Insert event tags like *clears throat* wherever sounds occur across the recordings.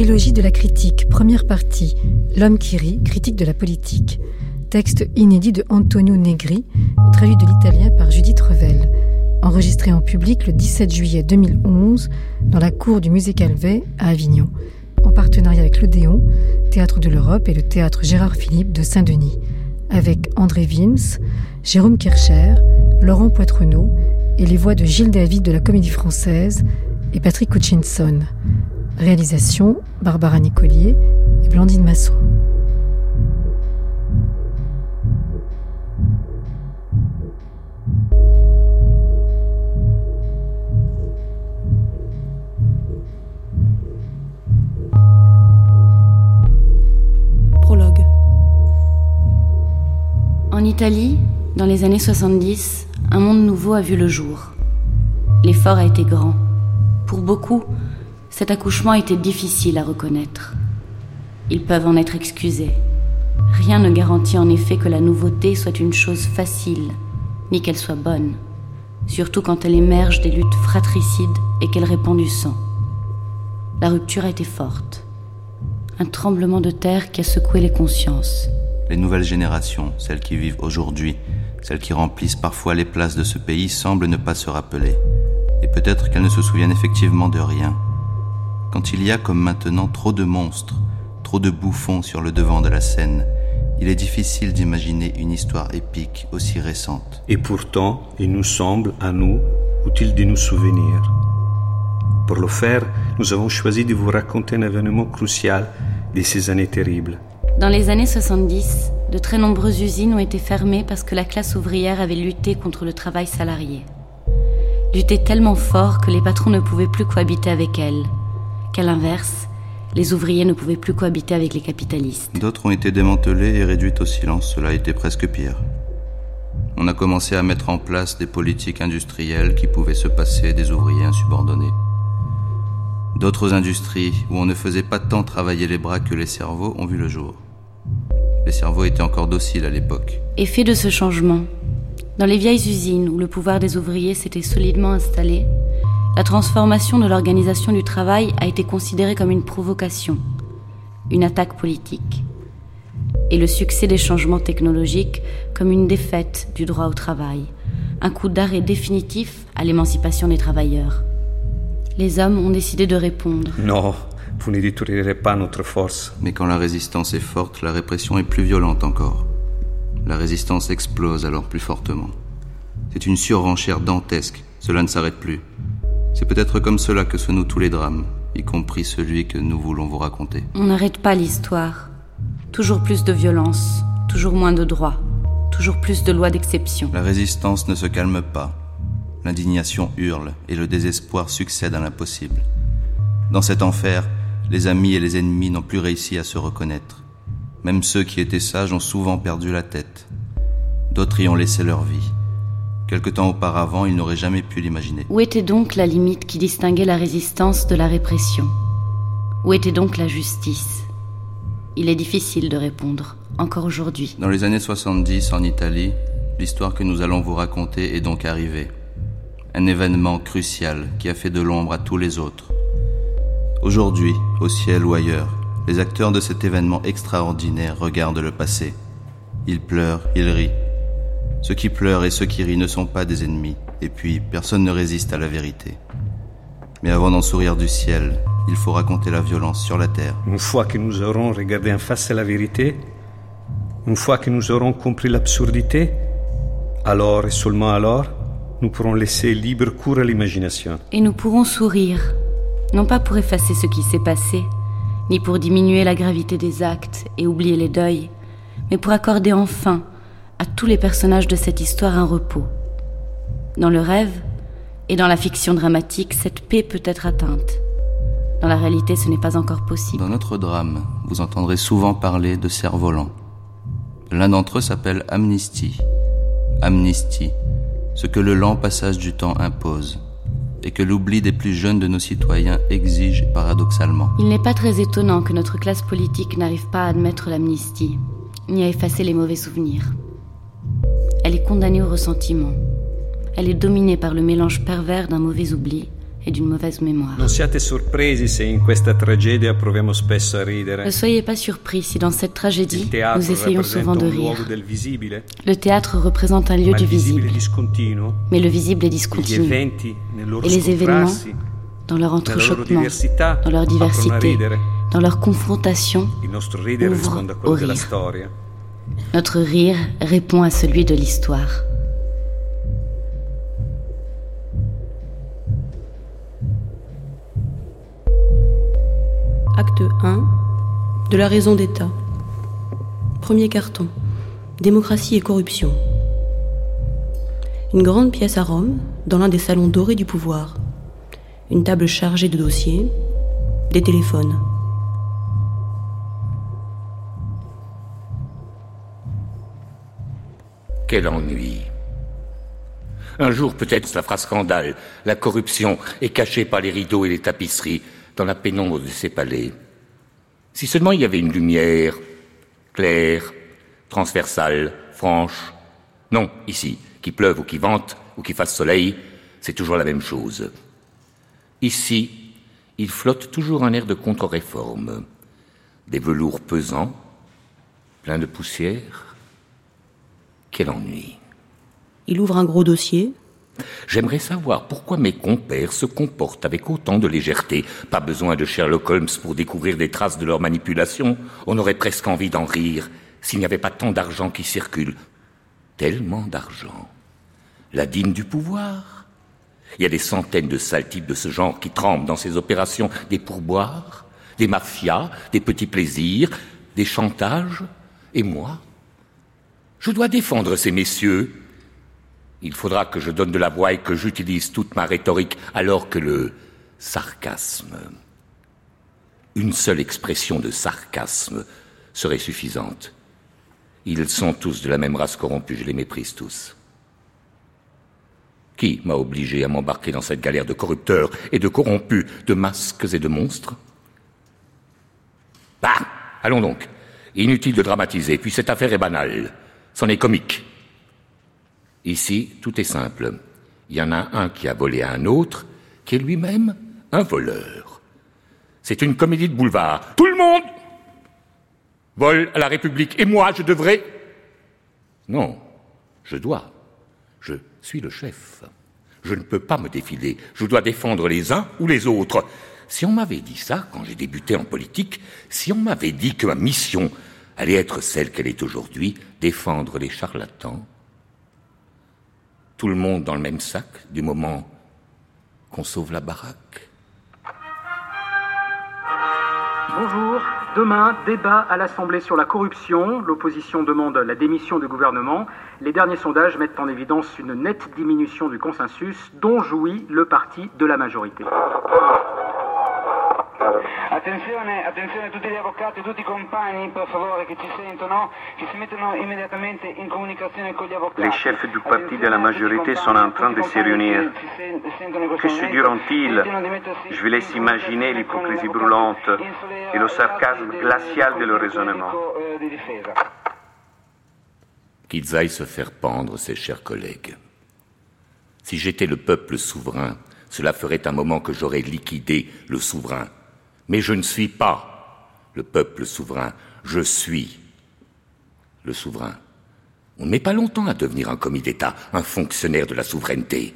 Trilogie de la critique, première partie. L'homme qui rit, critique de la politique. Texte inédit de Antonio Negri, traduit de l'italien par Judith Revel. Enregistré en public le 17 juillet 2011 dans la cour du Musée Calvet à Avignon, en partenariat avec l'Odéon, Théâtre de l'Europe et le Théâtre Gérard Philippe de Saint-Denis, avec André Wims, Jérôme Kircher, Laurent Poitrenaud et les voix de Gilles David de la Comédie Française et Patrick Hutchinson. Réalisation Barbara Nicolier et Blandine Masson. Prologue. En Italie, dans les années 70, un monde nouveau a vu le jour. L'effort a été grand. Pour beaucoup, cet accouchement était difficile à reconnaître. Ils peuvent en être excusés. Rien ne garantit en effet que la nouveauté soit une chose facile, ni qu'elle soit bonne, surtout quand elle émerge des luttes fratricides et qu'elle répand du sang. La rupture a été forte. Un tremblement de terre qui a secoué les consciences. Les nouvelles générations, celles qui vivent aujourd'hui, celles qui remplissent parfois les places de ce pays, semblent ne pas se rappeler. Et peut-être qu'elles ne se souviennent effectivement de rien, quand il y a comme maintenant trop de monstres, trop de bouffons sur le devant de la scène, il est difficile d'imaginer une histoire épique aussi récente. Et pourtant, il nous semble, à nous, utile de nous souvenir. Pour le faire, nous avons choisi de vous raconter un événement crucial de ces années terribles. Dans les années 70, de très nombreuses usines ont été fermées parce que la classe ouvrière avait lutté contre le travail salarié. Lutté tellement fort que les patrons ne pouvaient plus cohabiter avec elles qu'à l'inverse, les ouvriers ne pouvaient plus cohabiter avec les capitalistes. D'autres ont été démantelés et réduits au silence, cela a été presque pire. On a commencé à mettre en place des politiques industrielles qui pouvaient se passer des ouvriers insubordonnés. D'autres industries où on ne faisait pas tant travailler les bras que les cerveaux ont vu le jour. Les cerveaux étaient encore dociles à l'époque. Effet de ce changement, dans les vieilles usines où le pouvoir des ouvriers s'était solidement installé, la transformation de l'organisation du travail a été considérée comme une provocation, une attaque politique, et le succès des changements technologiques comme une défaite du droit au travail, un coup d'arrêt définitif à l'émancipation des travailleurs. Les hommes ont décidé de répondre. Non, vous ne détruirez pas notre force. Mais quand la résistance est forte, la répression est plus violente encore. La résistance explose alors plus fortement. C'est une surenchère dantesque, cela ne s'arrête plus. C'est peut-être comme cela que se nouent tous les drames, y compris celui que nous voulons vous raconter. On n'arrête pas l'histoire. Toujours plus de violence, toujours moins de droits, toujours plus de lois d'exception. La résistance ne se calme pas. L'indignation hurle et le désespoir succède à l'impossible. Dans cet enfer, les amis et les ennemis n'ont plus réussi à se reconnaître. Même ceux qui étaient sages ont souvent perdu la tête. D'autres y ont laissé leur vie. Quelque temps auparavant, il n'aurait jamais pu l'imaginer. Où était donc la limite qui distinguait la résistance de la répression? Où était donc la justice? Il est difficile de répondre, encore aujourd'hui. Dans les années 70, en Italie, l'histoire que nous allons vous raconter est donc arrivée. Un événement crucial qui a fait de l'ombre à tous les autres. Aujourd'hui, au ciel ou ailleurs, les acteurs de cet événement extraordinaire regardent le passé. Ils pleurent, ils rient, ceux qui pleurent et ceux qui rient ne sont pas des ennemis, et puis personne ne résiste à la vérité. Mais avant d'en sourire du ciel, il faut raconter la violence sur la terre. Une fois que nous aurons regardé en face la vérité, une fois que nous aurons compris l'absurdité, alors et seulement alors, nous pourrons laisser libre cours à l'imagination. Et nous pourrons sourire, non pas pour effacer ce qui s'est passé, ni pour diminuer la gravité des actes et oublier les deuils, mais pour accorder enfin à tous les personnages de cette histoire un repos. Dans le rêve et dans la fiction dramatique, cette paix peut être atteinte. Dans la réalité, ce n'est pas encore possible. Dans notre drame, vous entendrez souvent parler de cerfs-volants. L'un d'entre eux s'appelle amnistie. Amnistie, ce que le lent passage du temps impose et que l'oubli des plus jeunes de nos citoyens exige paradoxalement. Il n'est pas très étonnant que notre classe politique n'arrive pas à admettre l'amnistie, ni à effacer les mauvais souvenirs. Elle est condamnée au ressentiment. Elle est dominée par le mélange pervers d'un mauvais oubli et d'une mauvaise mémoire. Non siate sorpresi se in questa tragedia proviamo spesso a ridere. Ne soyez pas surpris si dans cette tragédie, nous essayons souvent de rire. Le théâtre représente un lieu du visible, mais le visible est discontinu. Et les événements, dans leur entrechoquement, dans leur diversité, dans leur confrontation, Il nostro ridere Ouvre risponde a au rire. Notre rire répond à celui de l'histoire. Acte 1 de la raison d'État. Premier carton. Démocratie et corruption. Une grande pièce à Rome, dans l'un des salons dorés du pouvoir. Une table chargée de dossiers, des téléphones. Quel ennui. Un jour, peut-être, cela fera scandale. La corruption est cachée par les rideaux et les tapisseries dans la pénombre de ces palais. Si seulement il y avait une lumière claire, transversale, franche. Non, ici, qu'il pleuve ou qu'il vente ou qu'il fasse soleil, c'est toujours la même chose. Ici, il flotte toujours un air de contre-réforme. Des velours pesants, pleins de poussière. Quel ennui. Il ouvre un gros dossier. J'aimerais savoir pourquoi mes compères se comportent avec autant de légèreté. Pas besoin de Sherlock Holmes pour découvrir des traces de leur manipulation. On aurait presque envie d'en rire s'il n'y avait pas tant d'argent qui circule. Tellement d'argent. La dîme du pouvoir. Il y a des centaines de sales types de ce genre qui trempent dans ces opérations des pourboires, des mafias, des petits plaisirs, des chantages. Et moi Je dois défendre ces messieurs. Il faudra que je donne de la voix et que j'utilise toute ma rhétorique alors que le sarcasme, une seule expression de sarcasme serait suffisante. Ils sont tous de la même race corrompue, je les méprise tous. Qui m'a obligé à m'embarquer dans cette galère de corrupteurs et de corrompus, de masques et de monstres? Bah, allons donc. Inutile de dramatiser, puis cette affaire est banale. C'en est comique. Ici, tout est simple. Il y en a un qui a volé à un autre, qui est lui-même un voleur. C'est une comédie de boulevard. Tout le monde vole à la République. Et moi, je devrais... Non, je dois. Je suis le chef. Je ne peux pas me défiler. Je dois défendre les uns ou les autres. Si on m'avait dit ça quand j'ai débuté en politique, si on m'avait dit que ma mission allait être celle qu'elle est aujourd'hui, défendre les charlatans, tout le monde dans le même sac du moment qu'on sauve la baraque. Bonjour. Demain, débat à l'Assemblée sur la corruption. L'opposition demande la démission du gouvernement. Les derniers sondages mettent en évidence une nette diminution du consensus dont jouit le parti de la majorité. Attenzione, attenzione a tutti gli avvocati, tutti i compagni, per favore, che ci sentono, che si mettono immediatamente in comunicazione con gli avvocati. Les chefs du parti de la majorité sont en train de se réunir. Que se diront-ils? Je vous laisse imaginer l'hypocrisie brûlante et le sarcasme glacial de leur raisonnement. Qu'ils aillent se faire pendre, ces chers collègues. Si j'étais le peuple souverain, cela ferait un moment que j'aurais liquidé le souverain. Mais je ne suis pas le peuple souverain, je suis le souverain. On ne met pas longtemps à devenir un commis d'État, un fonctionnaire de la souveraineté.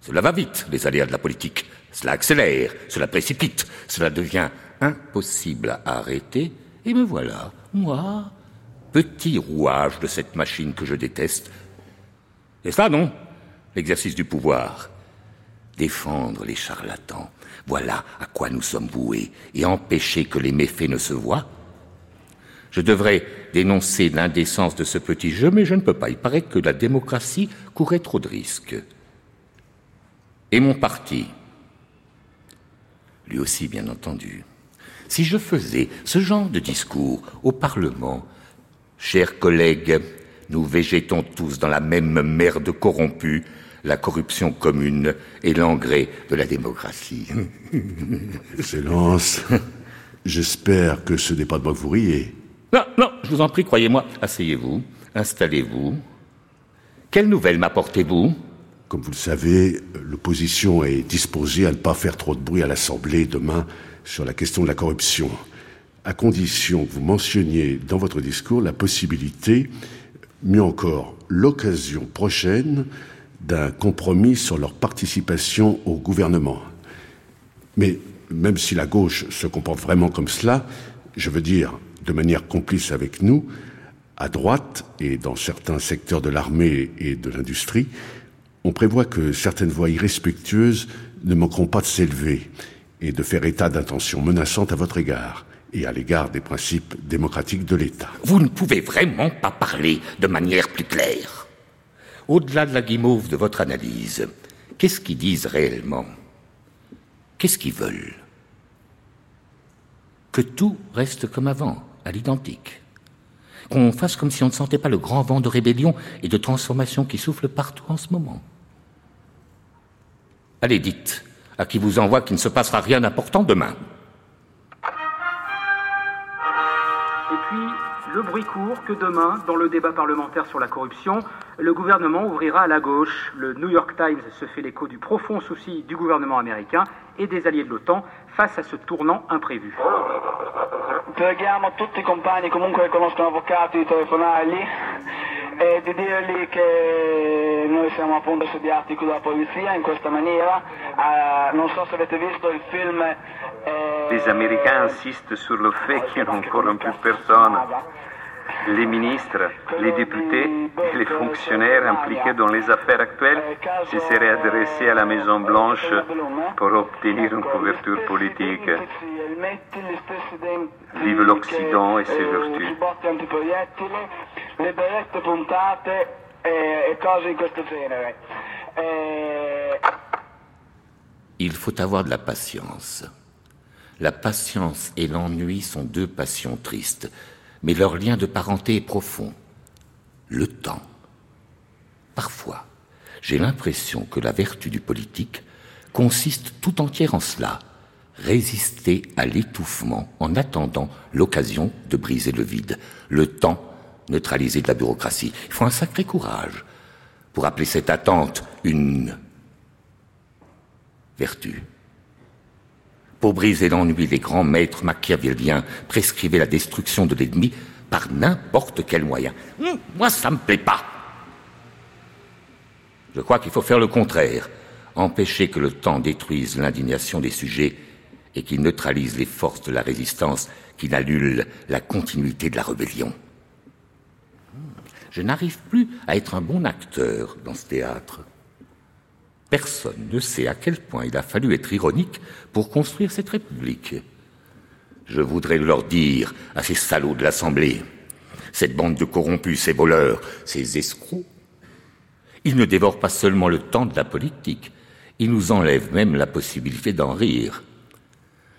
Cela va vite, les aléas de la politique. Cela accélère, cela précipite, cela devient impossible à arrêter, et me voilà, moi, petit rouage de cette machine que je déteste. Et ça, non L'exercice du pouvoir. Défendre les charlatans. Voilà à quoi nous sommes voués, et empêcher que les méfaits ne se voient. Je devrais dénoncer l'indécence de ce petit jeu, mais je ne peux pas. Il paraît que la démocratie courait trop de risques. Et mon parti, lui aussi bien entendu. Si je faisais ce genre de discours au Parlement, chers collègues, nous végétons tous dans la même merde corrompue, la corruption commune et l'engrais de la démocratie. *laughs* Excellence, j'espère que ce n'est pas de moi que vous riez. Non, non, je vous en prie, croyez-moi. Asseyez-vous, installez-vous. Quelle nouvelle m'apportez-vous? Comme vous le savez, l'opposition est disposée à ne pas faire trop de bruit à l'Assemblée demain sur la question de la corruption, à condition que vous mentionniez dans votre discours la possibilité, mieux encore, l'occasion prochaine d'un compromis sur leur participation au gouvernement. Mais même si la gauche se comporte vraiment comme cela, je veux dire de manière complice avec nous, à droite et dans certains secteurs de l'armée et de l'industrie, on prévoit que certaines voix irrespectueuses ne manqueront pas de s'élever et de faire état d'intentions menaçantes à votre égard et à l'égard des principes démocratiques de l'État. Vous ne pouvez vraiment pas parler de manière plus claire. Au-delà de la guimauve de votre analyse, qu'est-ce qu'ils disent réellement? Qu'est-ce qu'ils veulent? Que tout reste comme avant, à l'identique qu'on fasse comme si on ne sentait pas le grand vent de rébellion et de transformation qui souffle partout en ce moment. Allez, dites, à qui vous envoie qu'il ne se passera rien d'important demain? Le bruit court que demain, dans le débat parlementaire sur la corruption, le gouvernement ouvrira à la gauche. Le New York Times se fait l'écho du profond souci du gouvernement américain et des alliés de l'OTAN face à ce tournant imprévu. Preghiamo tutti i compagni comunque che conoscono avvocati di telefonargli e di dirgli che noi siamo appunto assediati qui dalla polizia in questa maniera. Uh, non so se avete visto il film. Eh, Les Américains insistent sur le fait qu'il n'y a encore plus personne. Les ministres, les députés et les fonctionnaires impliqués dans les affaires actuelles se seraient adressés à la Maison Blanche pour obtenir une couverture politique. Vive l'Occident et ses vertus. Il faut avoir de la patience. La patience et l'ennui sont deux passions tristes, mais leur lien de parenté est profond. Le temps. Parfois, j'ai l'impression que la vertu du politique consiste tout entière en cela, résister à l'étouffement en attendant l'occasion de briser le vide, le temps neutralisé de la bureaucratie. Il faut un sacré courage pour appeler cette attente une vertu. Pour briser l'ennui, les grands maîtres machiavéliens prescrivaient la destruction de l'ennemi par n'importe quel moyen. Hum, moi, ça me plaît pas. Je crois qu'il faut faire le contraire, empêcher que le temps détruise l'indignation des sujets et qu'il neutralise les forces de la résistance qui n'annulent la continuité de la rébellion. Je n'arrive plus à être un bon acteur dans ce théâtre. Personne ne sait à quel point il a fallu être ironique pour construire cette République. Je voudrais leur dire à ces salauds de l'Assemblée, cette bande de corrompus, ces voleurs, ces escrocs, ils ne dévorent pas seulement le temps de la politique, ils nous enlèvent même la possibilité d'en rire.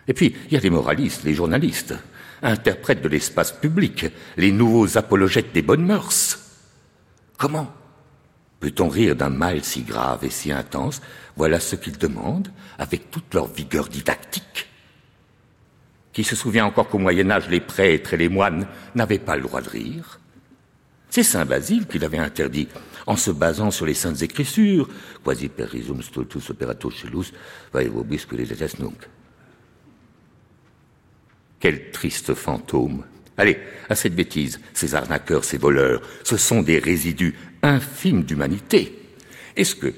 Et puis, il y a les moralistes, les journalistes, interprètes de l'espace public, les nouveaux apologètes des bonnes mœurs. Comment Peut-on rire d'un mal si grave et si intense? Voilà ce qu'ils demandent, avec toute leur vigueur didactique. Qui se souvient encore qu'au Moyen Âge, les prêtres et les moines n'avaient pas le droit de rire? C'est Saint Basile qui l'avait interdit, en se basant sur les saintes écritures. Quasi perisum stultus operato celus, que les nunc. Quel triste fantôme Allez, à cette bêtise, ces arnaqueurs, ces voleurs, ce sont des résidus infimes d'humanité. Est-ce que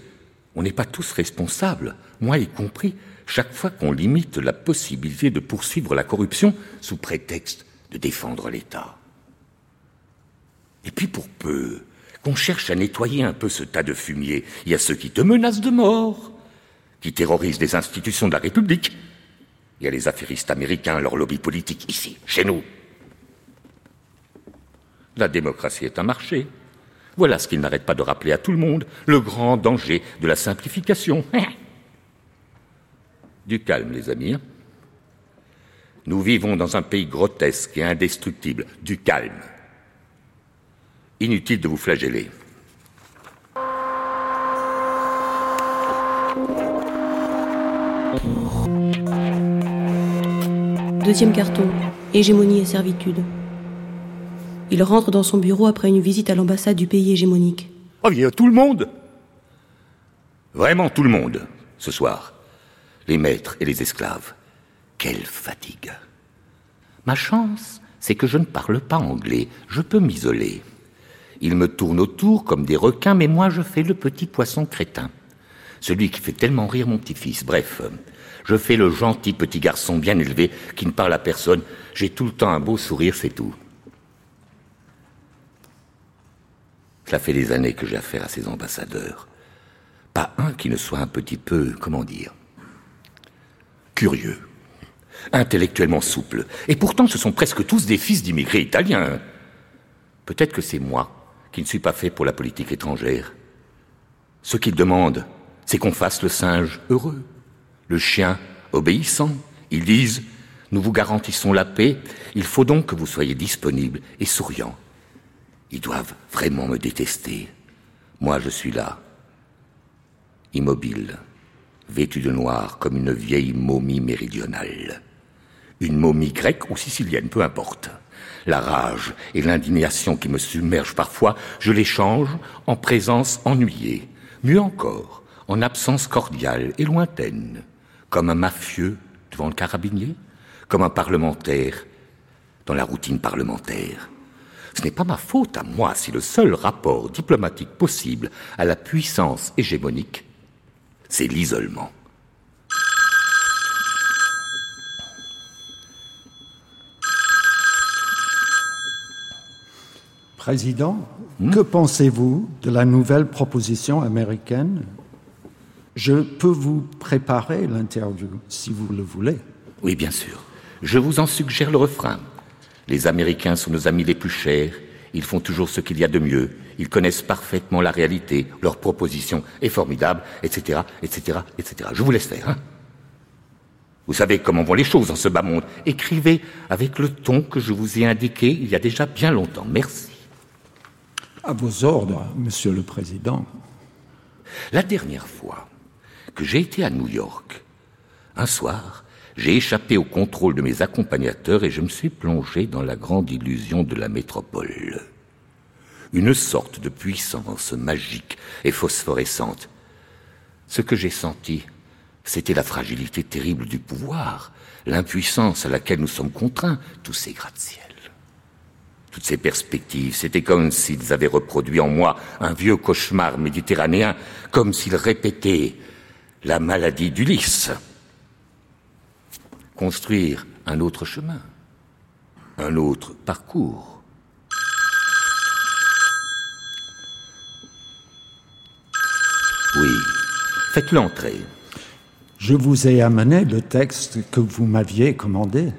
on n'est pas tous responsables, moi y compris, chaque fois qu'on limite la possibilité de poursuivre la corruption sous prétexte de défendre l'État? Et puis pour peu qu'on cherche à nettoyer un peu ce tas de fumier, il y a ceux qui te menacent de mort, qui terrorisent les institutions de la République. Il y a les affairistes américains, leur lobby politique, ici, chez nous. La démocratie est un marché. Voilà ce qu'il n'arrête pas de rappeler à tout le monde, le grand danger de la simplification. *laughs* Du calme, les amis. Hein. Nous vivons dans un pays grotesque et indestructible. Du calme. Inutile de vous flageller. Deuxième carton. Hégémonie et servitude. Il rentre dans son bureau après une visite à l'ambassade du pays hégémonique. Oh, il y a tout le monde Vraiment tout le monde, ce soir. Les maîtres et les esclaves. Quelle fatigue. Ma chance, c'est que je ne parle pas anglais. Je peux m'isoler. Ils me tournent autour comme des requins, mais moi je fais le petit poisson crétin. Celui qui fait tellement rire mon petit-fils. Bref, je fais le gentil petit garçon bien élevé qui ne parle à personne. J'ai tout le temps un beau sourire, c'est tout. Cela fait des années que j'ai affaire à ces ambassadeurs. Pas un qui ne soit un petit peu, comment dire, curieux, intellectuellement souple. Et pourtant, ce sont presque tous des fils d'immigrés italiens. Peut-être que c'est moi qui ne suis pas fait pour la politique étrangère. Ce qu'ils demandent, c'est qu'on fasse le singe heureux, le chien obéissant. Ils disent, nous vous garantissons la paix, il faut donc que vous soyez disponible et souriant. Ils doivent vraiment me détester. Moi, je suis là, immobile, vêtu de noir comme une vieille momie méridionale. Une momie grecque ou sicilienne, peu importe. La rage et l'indignation qui me submergent parfois, je les change en présence ennuyée. Mieux encore, en absence cordiale et lointaine, comme un mafieux devant le carabinier, comme un parlementaire dans la routine parlementaire. Ce n'est pas ma faute à moi si le seul rapport diplomatique possible à la puissance hégémonique, c'est l'isolement. Président, que pensez-vous de la nouvelle proposition américaine? Je peux vous préparer l'interview si vous le voulez. Oui, bien sûr. Je vous en suggère le refrain. Les Américains sont nos amis les plus chers. Ils font toujours ce qu'il y a de mieux. Ils connaissent parfaitement la réalité. Leur proposition est formidable, etc., etc., etc. Je vous laisse faire. Hein vous savez comment vont les choses dans ce bas monde. Écrivez avec le ton que je vous ai indiqué il y a déjà bien longtemps. Merci. À vos ordres, Monsieur le Président. La dernière fois que j'ai été à New York, un soir, j'ai échappé au contrôle de mes accompagnateurs et je me suis plongé dans la grande illusion de la métropole. Une sorte de puissance magique et phosphorescente. Ce que j'ai senti, c'était la fragilité terrible du pouvoir, l'impuissance à laquelle nous sommes contraints, tous ces gratte-ciel. Toutes ces perspectives, c'était comme s'ils avaient reproduit en moi un vieux cauchemar méditerranéen, comme s'ils répétaient la maladie d'Ulysse. Construire un autre chemin, un autre parcours. Oui, faites-le entrer. Je vous ai amené le texte que vous m'aviez commandé.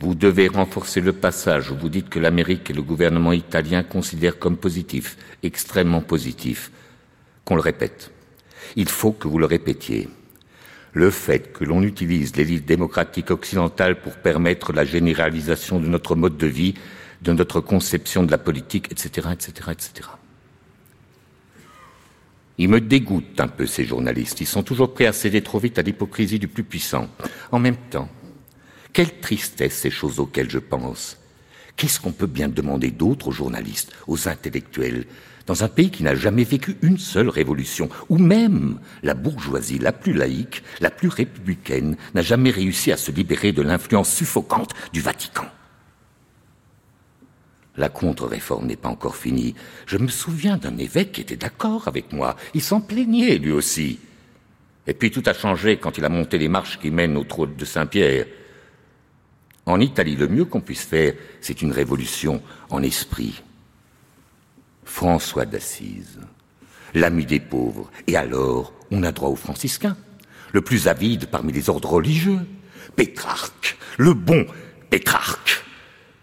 Vous devez renforcer le passage où vous dites que l'Amérique et le gouvernement italien considèrent comme positif, extrêmement positif, qu'on le répète. Il faut que vous le répétiez. Le fait que l'on utilise l'élite démocratique occidentale pour permettre la généralisation de notre mode de vie, de notre conception de la politique, etc., etc., etc. Ils me dégoûtent un peu, ces journalistes. Ils sont toujours prêts à céder trop vite à l'hypocrisie du plus puissant. En même temps, quelle tristesse ces choses auxquelles je pense. Qu'est-ce qu'on peut bien demander d'autre aux journalistes, aux intellectuels, dans un pays qui n'a jamais vécu une seule révolution, où même la bourgeoisie la plus laïque, la plus républicaine, n'a jamais réussi à se libérer de l'influence suffocante du Vatican La contre-réforme n'est pas encore finie. Je me souviens d'un évêque qui était d'accord avec moi. Il s'en plaignait, lui aussi. Et puis tout a changé quand il a monté les marches qui mènent au trône de Saint-Pierre. En Italie, le mieux qu'on puisse faire, c'est une révolution en esprit. François d'Assise, l'ami des pauvres, et alors on a droit aux franciscains, le plus avide parmi les ordres religieux, Pétrarque, le bon Pétrarque,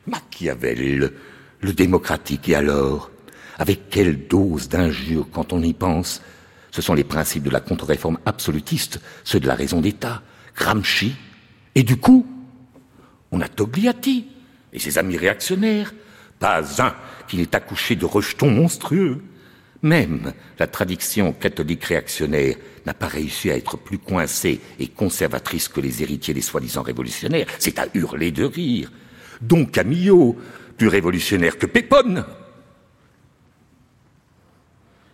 Machiavel, le démocratique, et alors, avec quelle dose d'injure quand on y pense Ce sont les principes de la contre-réforme absolutiste, ceux de la raison d'État, Gramsci, et du coup, on a Togliatti et ses amis réactionnaires. Pas un qui n'est accouché de rejetons monstrueux. Même la tradition catholique réactionnaire n'a pas réussi à être plus coincée et conservatrice que les héritiers des soi-disant révolutionnaires. C'est à hurler de rire. Don Camillo, plus révolutionnaire que Pépone.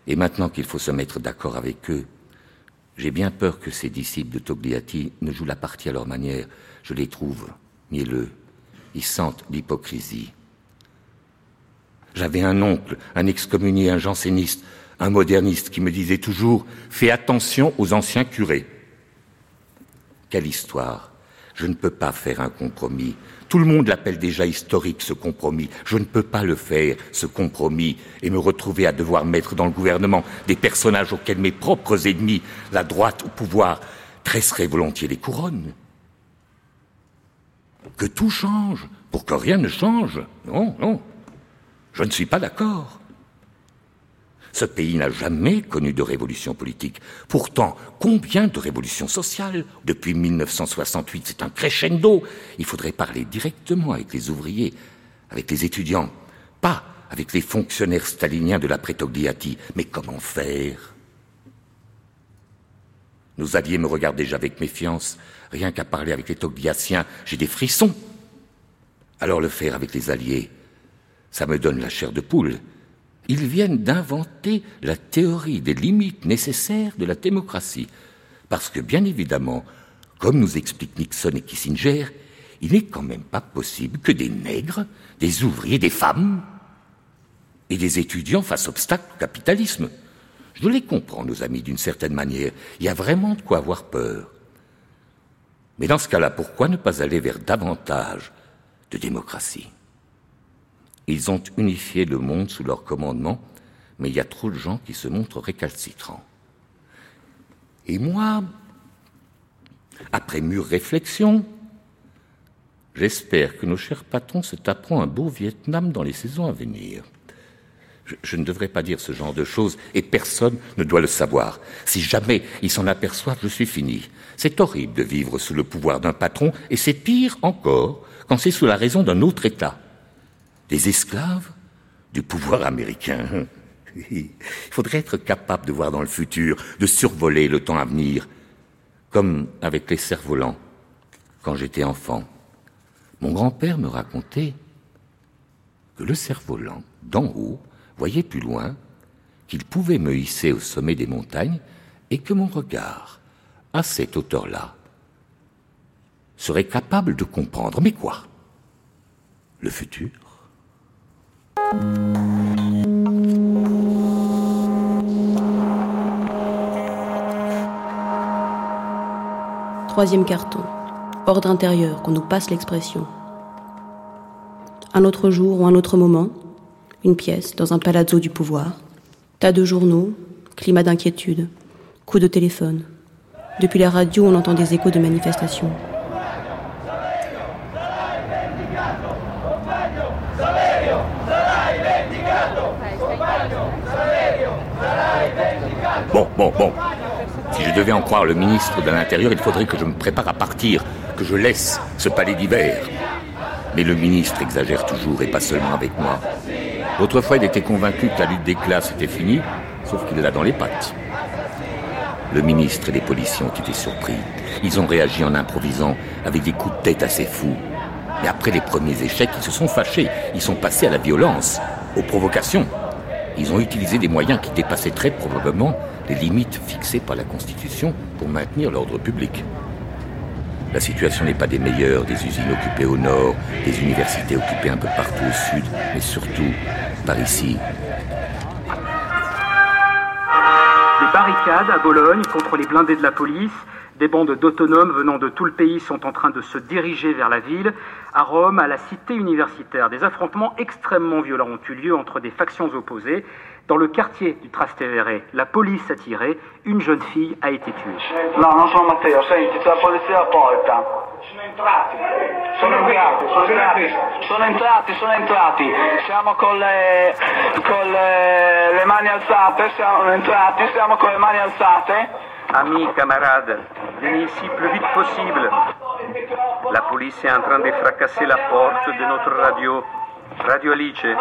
Et maintenant qu'il faut se mettre d'accord avec eux, j'ai bien peur que ces disciples de Togliatti ne jouent la partie à leur manière. Je les trouve mielleux. Ils sentent l'hypocrisie. J'avais un oncle, un excommunié, un janséniste, un moderniste qui me disait toujours Fais attention aux anciens curés. Quelle histoire Je ne peux pas faire un compromis. Tout le monde l'appelle déjà historique, ce compromis. Je ne peux pas le faire, ce compromis, et me retrouver à devoir mettre dans le gouvernement des personnages auxquels mes propres ennemis, la droite au pouvoir, tresseraient volontiers les couronnes. Que tout change, pour que rien ne change. Non, non. Je ne suis pas d'accord. Ce pays n'a jamais connu de révolution politique. Pourtant, combien de révolutions sociales Depuis 1968, c'est un crescendo. Il faudrait parler directement avec les ouvriers, avec les étudiants, pas avec les fonctionnaires staliniens de la Togliatti. Mais comment faire? Nos alliés me regardent déjà avec méfiance. Rien qu'à parler avec les Togliassiens, j'ai des frissons. Alors le faire avec les alliés, ça me donne la chair de poule. Ils viennent d'inventer la théorie des limites nécessaires de la démocratie. Parce que, bien évidemment, comme nous expliquent Nixon et Kissinger, il n'est quand même pas possible que des nègres, des ouvriers, des femmes et des étudiants fassent obstacle au capitalisme. Je les comprends, nos amis, d'une certaine manière. Il y a vraiment de quoi avoir peur. Mais dans ce cas-là, pourquoi ne pas aller vers davantage de démocratie? Ils ont unifié le monde sous leur commandement, mais il y a trop de gens qui se montrent récalcitrants. Et moi, après mûre réflexion, j'espère que nos chers patrons se taperont un beau Vietnam dans les saisons à venir. Je, je, ne devrais pas dire ce genre de choses, et personne ne doit le savoir. Si jamais ils s'en aperçoivent, je suis fini. C'est horrible de vivre sous le pouvoir d'un patron, et c'est pire encore quand c'est sous la raison d'un autre État des esclaves du pouvoir américain. Il faudrait être capable de voir dans le futur, de survoler le temps à venir, comme avec les cerfs-volants, quand j'étais enfant. Mon grand-père me racontait que le cerf-volant, d'en haut, voyait plus loin, qu'il pouvait me hisser au sommet des montagnes et que mon regard, à cette hauteur-là, serait capable de comprendre. Mais quoi? Le futur? Troisième carton. Ordre intérieur, qu'on nous passe l'expression. Un autre jour ou un autre moment, une pièce dans un palazzo du pouvoir, tas de journaux, climat d'inquiétude, coups de téléphone. Depuis la radio, on entend des échos de manifestations. Bon, bon, bon. Si je devais en croire le ministre de l'Intérieur, il faudrait que je me prépare à partir, que je laisse ce palais d'hiver. Mais le ministre exagère toujours et pas seulement avec moi. Autrefois, il était convaincu que la lutte des classes était finie, sauf qu'il l'a dans les pattes. Le ministre et les policiers ont été surpris. Ils ont réagi en improvisant, avec des coups de tête assez fous. Mais après les premiers échecs, ils se sont fâchés. Ils sont passés à la violence, aux provocations. Ils ont utilisé des moyens qui dépassaient très probablement les limites fixées par la Constitution pour maintenir l'ordre public. La situation n'est pas des meilleures, des usines occupées au nord, des universités occupées un peu partout au sud, mais surtout par ici. Des barricades à Bologne contre les blindés de la police, des bandes d'autonomes venant de tout le pays sont en train de se diriger vers la ville. À Rome, à la cité universitaire, des affrontements extrêmement violents ont eu lieu entre des factions opposées. Dans le quartier du Trastevere, la police a tiré, une jeune fille a été tuée. No, non sono Matteo, senti, c'è la polizia alla porta. Sono entrati. Sono entrati, sono entrati. Sono entrati, sono entrati. Siamo con le, con le, le mani alzate, siamo entrati, siamo con le mani alzate. Amis, camarades, venez ici plus vite possible. La police est en train de fracasser la porte de notre radio. Radio Alice.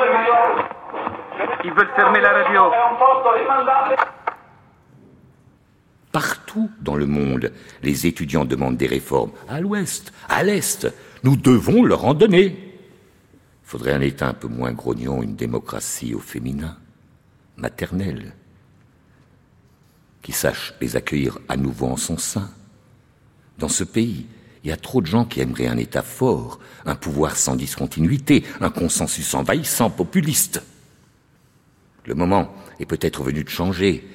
Ils veulent fermer la radio. Partout dans le monde, les étudiants demandent des réformes. À l'ouest, à l'est, nous devons leur en donner. Faudrait un État un peu moins grognon, une démocratie au féminin, maternelle, qui sache les accueillir à nouveau en son sein. Dans ce pays, il y a trop de gens qui aimeraient un État fort, un pouvoir sans discontinuité, un consensus envahissant, populiste. Le moment est peut-être venu de changer.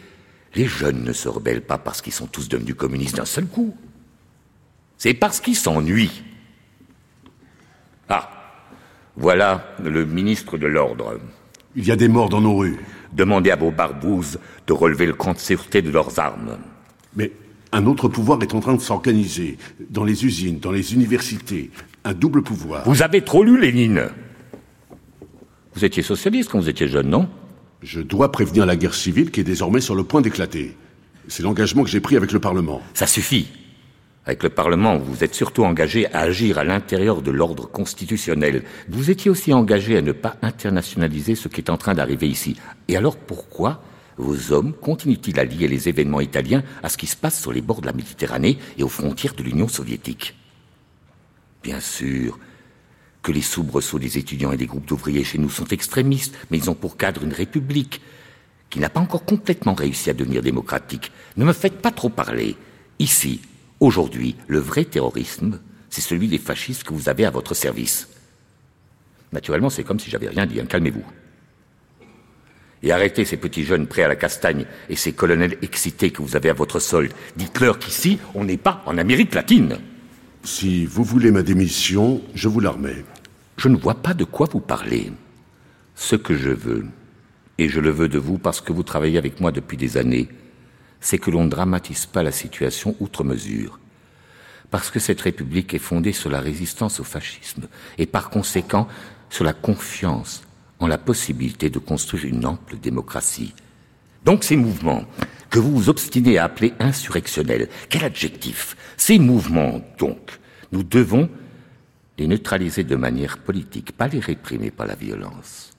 Les jeunes ne se rebellent pas parce qu'ils sont tous devenus communistes d'un seul coup. C'est parce qu'ils s'ennuient. Ah, voilà le ministre de l'Ordre. Il y a des morts dans nos rues. Demandez à vos barbouzes de relever le camp de sûreté de leurs armes. Mais un autre pouvoir est en train de s'organiser. Dans les usines, dans les universités. Un double pouvoir. Vous avez trop lu Lénine. Vous étiez socialiste quand vous étiez jeune, non? Je dois prévenir la guerre civile qui est désormais sur le point d'éclater. C'est l'engagement que j'ai pris avec le Parlement. Ça suffit. Avec le Parlement, vous êtes surtout engagé à agir à l'intérieur de l'ordre constitutionnel. Vous étiez aussi engagé à ne pas internationaliser ce qui est en train d'arriver ici. Et alors pourquoi vos hommes continuent-ils à lier les événements italiens à ce qui se passe sur les bords de la Méditerranée et aux frontières de l'Union soviétique? Bien sûr que les soubresauts des étudiants et des groupes d'ouvriers chez nous sont extrémistes, mais ils ont pour cadre une république qui n'a pas encore complètement réussi à devenir démocratique. Ne me faites pas trop parler. Ici, aujourd'hui, le vrai terrorisme, c'est celui des fascistes que vous avez à votre service. Naturellement, c'est comme si j'avais rien dit. Hein. Calmez-vous et arrêtez ces petits jeunes prêts à la castagne et ces colonels excités que vous avez à votre solde. Dites-leur qu'ici, on n'est pas en Amérique latine. Si vous voulez ma démission, je vous la remets. Je ne vois pas de quoi vous parlez. Ce que je veux, et je le veux de vous parce que vous travaillez avec moi depuis des années, c'est que l'on ne dramatise pas la situation outre mesure. Parce que cette République est fondée sur la résistance au fascisme, et par conséquent sur la confiance ont la possibilité de construire une ample démocratie. Donc ces mouvements que vous vous obstinez à appeler insurrectionnels, quel adjectif Ces mouvements, donc, nous devons les neutraliser de manière politique, pas les réprimer par la violence.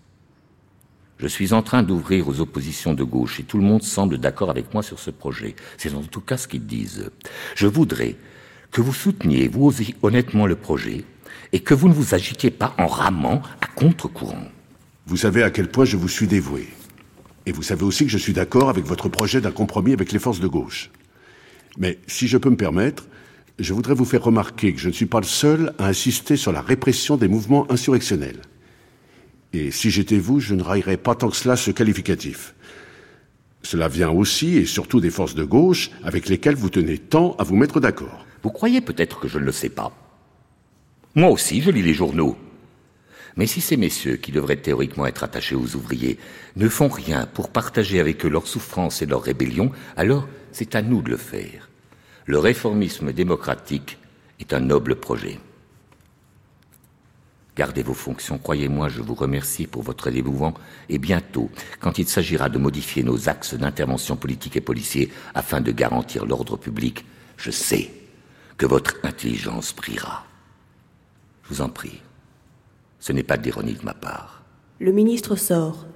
Je suis en train d'ouvrir aux oppositions de gauche et tout le monde semble d'accord avec moi sur ce projet. C'est en tout cas ce qu'ils disent. Je voudrais que vous souteniez, vous aussi, honnêtement le projet et que vous ne vous agitiez pas en ramant à contre-courant. Vous savez à quel point je vous suis dévoué. Et vous savez aussi que je suis d'accord avec votre projet d'un compromis avec les forces de gauche. Mais si je peux me permettre, je voudrais vous faire remarquer que je ne suis pas le seul à insister sur la répression des mouvements insurrectionnels. Et si j'étais vous, je ne raillerais pas tant que cela ce qualificatif. Cela vient aussi et surtout des forces de gauche avec lesquelles vous tenez tant à vous mettre d'accord. Vous croyez peut-être que je ne le sais pas. Moi aussi, je lis les journaux. Mais si ces messieurs, qui devraient théoriquement être attachés aux ouvriers, ne font rien pour partager avec eux leurs souffrances et leurs rébellions, alors c'est à nous de le faire. Le réformisme démocratique est un noble projet. Gardez vos fonctions, croyez-moi, je vous remercie pour votre dévouement, et bientôt, quand il s'agira de modifier nos axes d'intervention politique et policier afin de garantir l'ordre public, je sais que votre intelligence priera. Je vous en prie. Ce n'est pas d'ironie de ma part. Le ministre sort.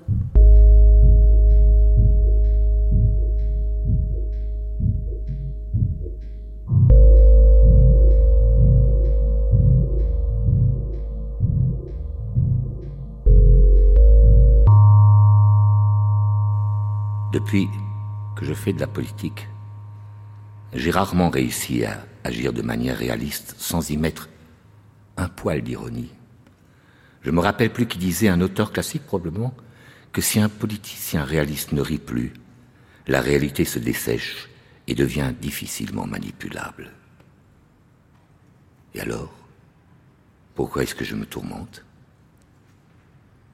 Depuis que je fais de la politique, j'ai rarement réussi à agir de manière réaliste sans y mettre un poil d'ironie. Je me rappelle plus qui disait, un auteur classique probablement, que si un politicien réaliste ne rit plus, la réalité se dessèche et devient difficilement manipulable. Et alors, pourquoi est-ce que je me tourmente?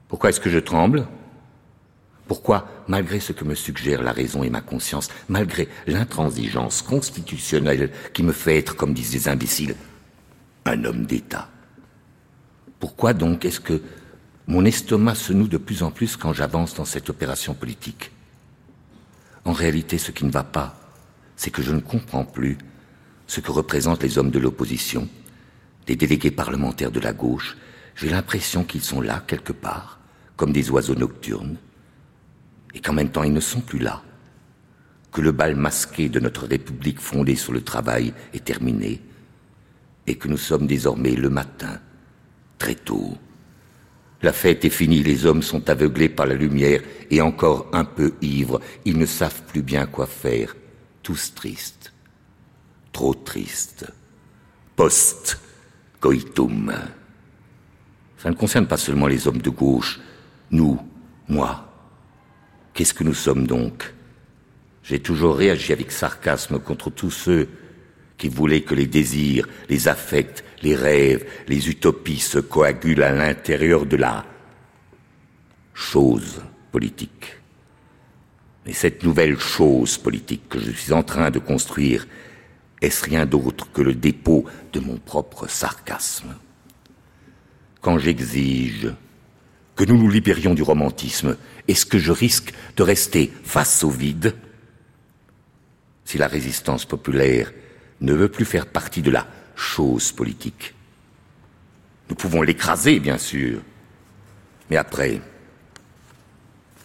Pourquoi est-ce que je tremble? Pourquoi, malgré ce que me suggère la raison et ma conscience, malgré l'intransigeance constitutionnelle qui me fait être, comme disent les imbéciles, un homme d'État? Pourquoi donc est-ce que mon estomac se noue de plus en plus quand j'avance dans cette opération politique? En réalité, ce qui ne va pas, c'est que je ne comprends plus ce que représentent les hommes de l'opposition, les délégués parlementaires de la gauche. J'ai l'impression qu'ils sont là quelque part, comme des oiseaux nocturnes, et qu'en même temps ils ne sont plus là, que le bal masqué de notre République fondée sur le travail est terminé, et que nous sommes désormais le matin très tôt. La fête est finie, les hommes sont aveuglés par la lumière et encore un peu ivres, ils ne savent plus bien quoi faire. tous tristes, trop tristes, post-coitum. Ça ne concerne pas seulement les hommes de gauche, nous, moi. Qu'est-ce que nous sommes donc? J'ai toujours réagi avec sarcasme contre tous ceux qui voulaient que les désirs, les affects, les rêves, les utopies se coagulent à l'intérieur de la chose politique. Mais cette nouvelle chose politique que je suis en train de construire, est-ce rien d'autre que le dépôt de mon propre sarcasme? Quand j'exige que nous nous libérions du romantisme, est-ce que je risque de rester face au vide Si la résistance populaire ne veut plus faire partie de la chose politique, nous pouvons l'écraser, bien sûr, mais après,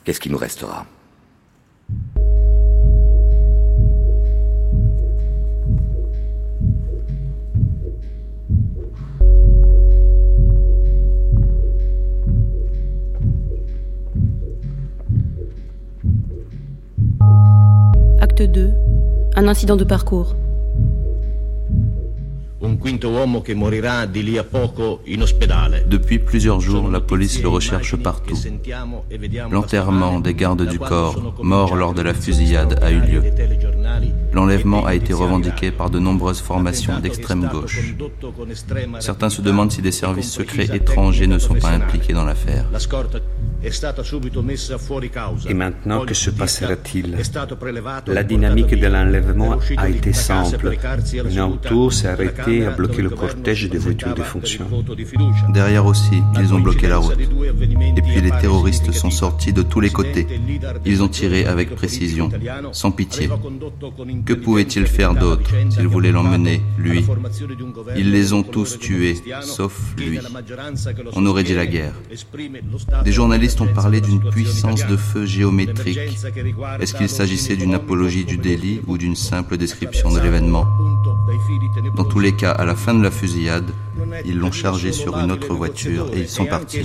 qu'est-ce qui nous restera? Acte 2. Un incident de parcours. Depuis plusieurs jours, la police le recherche partout. L'enterrement des gardes du corps, morts lors de la fusillade, a eu lieu. L'enlèvement a été revendiqué par de nombreuses formations d'extrême gauche. Certains se demandent si des services secrets étrangers ne sont pas impliqués dans l'affaire. Et maintenant, que se passera-t-il? La dynamique de l'enlèvement a été simple. Une auto s'est arrêtée et a bloqué le cortège des voitures de fonction. Derrière aussi, ils ont bloqué la route. Et puis les terroristes sont sortis de tous les côtés. Ils ont tiré avec précision, sans pitié. Que pouvait-il faire d'autre s'ils voulaient l'emmener, lui? Ils les ont tous tués, sauf lui. On aurait dit la guerre. Des journalistes ont parlé d'une puissance de feu géométrique. Est-ce qu'il s'agissait d'une apologie du délit ou d'une simple description de l'événement? Dans tous les cas, à la fin de la fusillade, ils l'ont chargé sur une autre voiture et ils sont partis.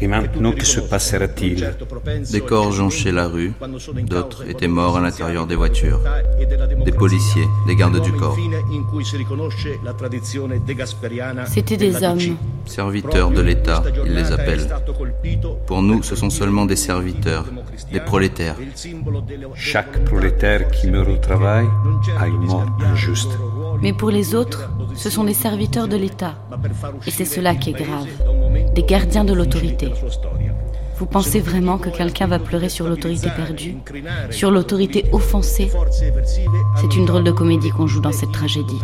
Et maintenant, que se passera-t-il? Des corps jonchaient la rue, d'autres étaient morts à l'intérieur des voitures. Des policiers, des gardes du corps. C'étaient des hommes. Serviteurs de l'État, ils les appellent. Pour nous, ce sont seulement des serviteurs, des prolétaires. Chaque prolétaire qui meurt au travail a une mort injuste. Mais pour les autres, ce sont des serviteurs de l'État. Et c'est cela qui est grave. Des gardiens de l'autorité. Vous pensez vraiment que quelqu'un va pleurer sur l'autorité perdue Sur l'autorité offensée? C'est une drôle de comédie qu'on joue dans cette tragédie.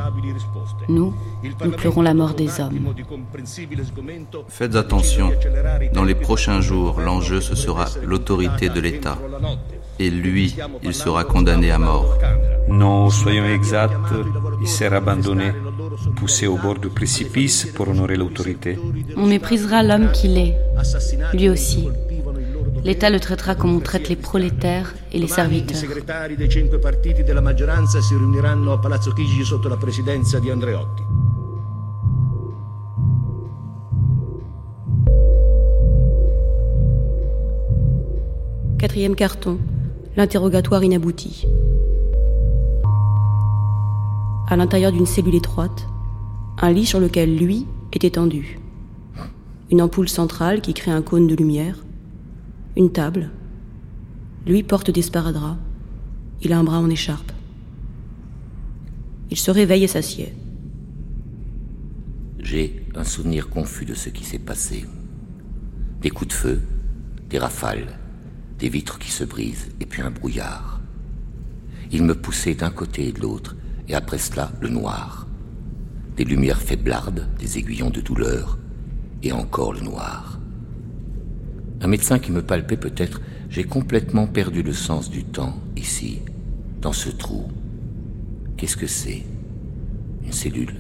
Nous, nous pleurons la mort des hommes. Faites attention. Dans les prochains jours, l'enjeu, ce sera l'autorité de l'État. Et lui, il sera condamné à mort. Non, soyons exacts, il sera abandonné, poussé au bord du précipice pour honorer l'autorité. On méprisera l'homme qu'il est, lui aussi. L'État le traitera comme on traite les prolétaires et les serviteurs. Quatrième carton, l'interrogatoire inabouti. À l'intérieur d'une cellule étroite, un lit sur lequel lui est étendu. Une ampoule centrale qui crée un cône de lumière. Une table. Lui porte des sparadraps. Il a un bras en écharpe. Il se réveille et s'assied. J'ai un souvenir confus de ce qui s'est passé. Des coups de feu, des rafales, des vitres qui se brisent, et puis un brouillard. Il me poussait d'un côté et de l'autre, et après cela, le noir. Des lumières faiblardes, des aiguillons de douleur, et encore le noir. Un médecin qui me palpait peut-être, j'ai complètement perdu le sens du temps, ici, dans ce trou. Qu'est-ce que c'est? Une cellule?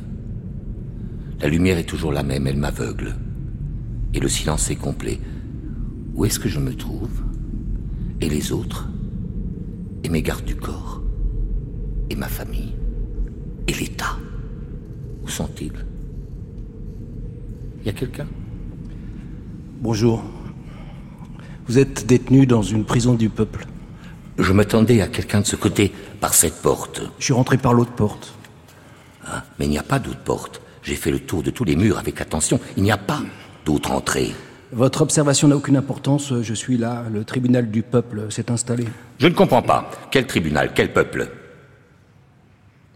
La lumière est toujours la même, elle m'aveugle. Et le silence est complet. Où est-ce que je me trouve? Et les autres Et mes gardes du corps Et ma famille Et l'État Où sont-ils Y a quelqu'un Bonjour. Vous êtes détenu dans une prison du peuple. Je m'attendais à quelqu'un de ce côté, par cette porte. Je suis rentré par l'autre porte. Ah, mais il n'y a pas d'autre porte. J'ai fait le tour de tous les murs avec attention. Il n'y a pas d'autre entrée. Votre observation n'a aucune importance. Je suis là. Le tribunal du peuple s'est installé. Je ne comprends pas. Quel tribunal? Quel peuple?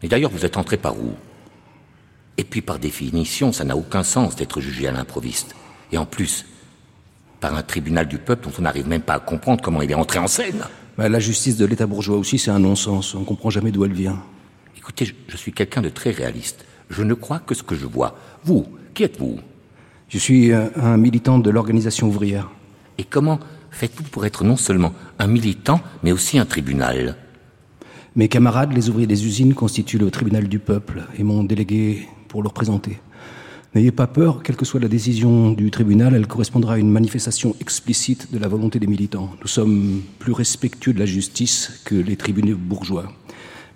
Et d'ailleurs, vous êtes entré par où? Et puis, par définition, ça n'a aucun sens d'être jugé à l'improviste. Et en plus, par un tribunal du peuple dont on n'arrive même pas à comprendre comment il est entré en scène. Bah, la justice de l'État bourgeois aussi, c'est un non-sens. On ne comprend jamais d'où elle vient. Écoutez, je, je suis quelqu'un de très réaliste. Je ne crois que ce que je vois. Vous, qui êtes-vous? Je suis euh, un militant de l'organisation ouvrière. Et comment faites-vous pour être non seulement un militant, mais aussi un tribunal? Mes camarades, les ouvriers des usines, constituent le tribunal du peuple et m'ont délégué pour le représenter. N'ayez pas peur, quelle que soit la décision du tribunal, elle correspondra à une manifestation explicite de la volonté des militants. Nous sommes plus respectueux de la justice que les tribunaux bourgeois.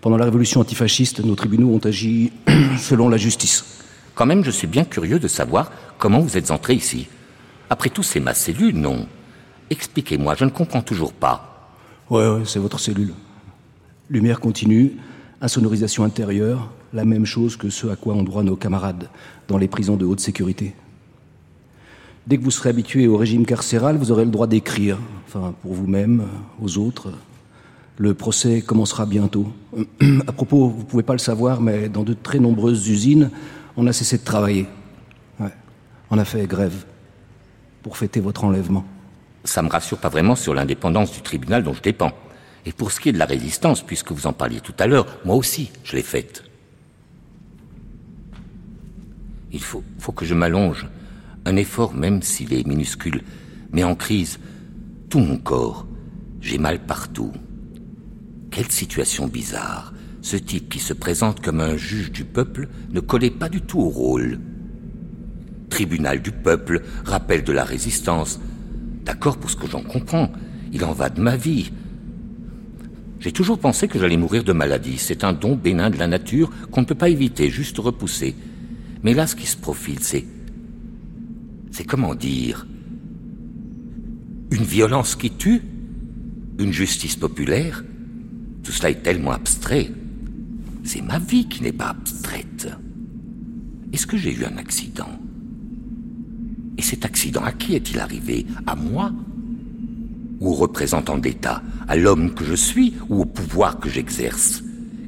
Pendant la révolution antifasciste, nos tribunaux ont agi *clears throat* selon la justice. Quand même, je suis bien curieux de savoir comment vous êtes entré ici. Après tout, c'est ma cellule, non Expliquez-moi, je ne comprends toujours pas. Ouais, c'est votre cellule. Lumière continue, insonorisation intérieure, la même chose que ce à quoi ont droit nos camarades dans les prisons de haute sécurité. Dès que vous serez habitué au régime carcéral, vous aurez le droit d'écrire, enfin pour vous-même, aux autres. Le procès commencera bientôt. *clears throat* à propos, vous ne pouvez pas le savoir, mais dans de très nombreuses usines, on a cessé de travailler. On a fait grève pour fêter votre enlèvement. Ça me rassure pas vraiment sur l'indépendance du tribunal dont je dépends. Et pour ce qui est de la résistance, puisque vous en parliez tout à l'heure, moi aussi, je l'ai faite. Il faut, faut que je m'allonge. Un effort, même s'il est minuscule, mais en crise, tout mon corps. J'ai mal partout. Quelle situation bizarre. Ce type qui se présente comme un juge du peuple ne collait pas du tout au rôle. Tribunal du peuple, rappel de la résistance. D'accord pour ce que j'en comprends. Il en va de ma vie. J'ai toujours pensé que j'allais mourir de maladie. C'est un don bénin de la nature qu'on ne peut pas éviter, juste repousser. Mais là, ce qui se profile, c'est. C'est comment dire? Une violence qui tue? Une justice populaire? Tout cela est tellement abstrait. C'est ma vie qui n'est pas abstraite. Est-ce que j'ai eu un accident? Et cet accident, à qui est-il arrivé? À moi? Ou au représentant d'État? À l'homme que je suis Ou au pouvoir que j'exerce?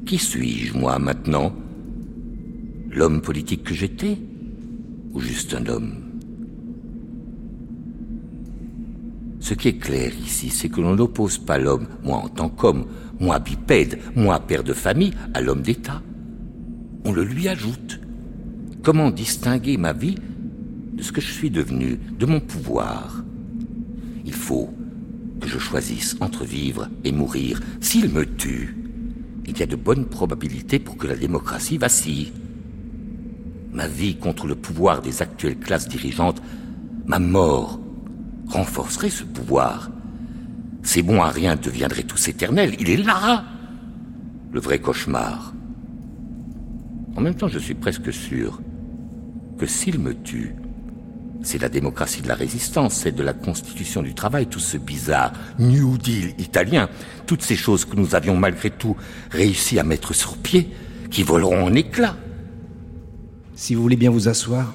Qui suis-je, moi, maintenant? L'homme politique que j'étais? Ou juste un homme? Ce qui est clair ici, c'est que l'on n'oppose pas l'homme, moi en tant qu'homme, moi bipède, moi père de famille, à l'homme d'État. On le lui ajoute. Comment distinguer ma vie ce que je suis devenu, de mon pouvoir Il faut que je choisisse entre vivre et mourir. S'il me tue, il y a de bonnes probabilités pour que la démocratie vacille. Ma vie contre le pouvoir des actuelles classes dirigeantes, ma mort renforcerait ce pouvoir. Ces bons à rien deviendraient tous éternels. Il est là Le vrai cauchemar. En même temps, je suis presque sûr que s'il me tue, c'est la démocratie de la résistance, c'est de la constitution du travail, tout ce bizarre New Deal italien, toutes ces choses que nous avions malgré tout réussi à mettre sur pied, qui voleront en éclats. Si vous voulez bien vous asseoir,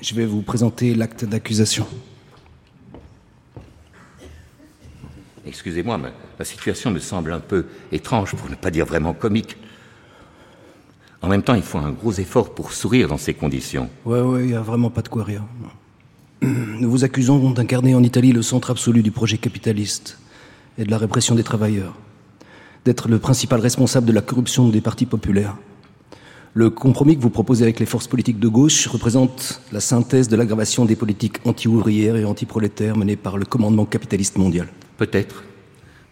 je vais vous présenter l'acte d'accusation. Excusez-moi, mais la situation me semble un peu étrange, pour ne pas dire vraiment comique. En même temps, il faut un gros effort pour sourire dans ces conditions. Ouais, ouais, il n'y a vraiment pas de quoi rire. Nous vous accusons d'incarner en Italie le centre absolu du projet capitaliste et de la répression des travailleurs, d'être le principal responsable de la corruption des partis populaires. Le compromis que vous proposez avec les forces politiques de gauche représente la synthèse de l'aggravation des politiques anti-ouvrières et anti-prolétaires menées par le commandement capitaliste mondial. Peut-être.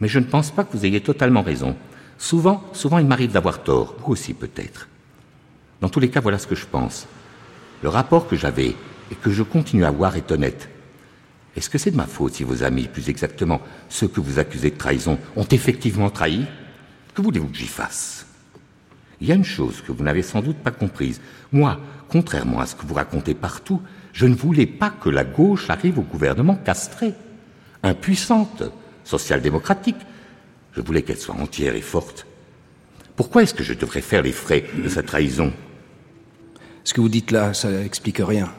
Mais je ne pense pas que vous ayez totalement raison. Souvent, souvent, il m'arrive d'avoir tort. Vous aussi, peut-être. Dans tous les cas, voilà ce que je pense. Le rapport que j'avais et que je continue à avoir est honnête. Est-ce que c'est de ma faute si vos amis, plus exactement ceux que vous accusez de trahison, ont effectivement trahi? Que voulez-vous que j'y fasse? Il y a une chose que vous n'avez sans doute pas comprise. Moi, contrairement à ce que vous racontez partout, je ne voulais pas que la gauche arrive au gouvernement castré, impuissante, social-démocratique. Je voulais qu'elle soit entière et forte. Pourquoi est-ce que je devrais faire les frais de sa trahison? Ce que vous dites là, ça n'explique rien.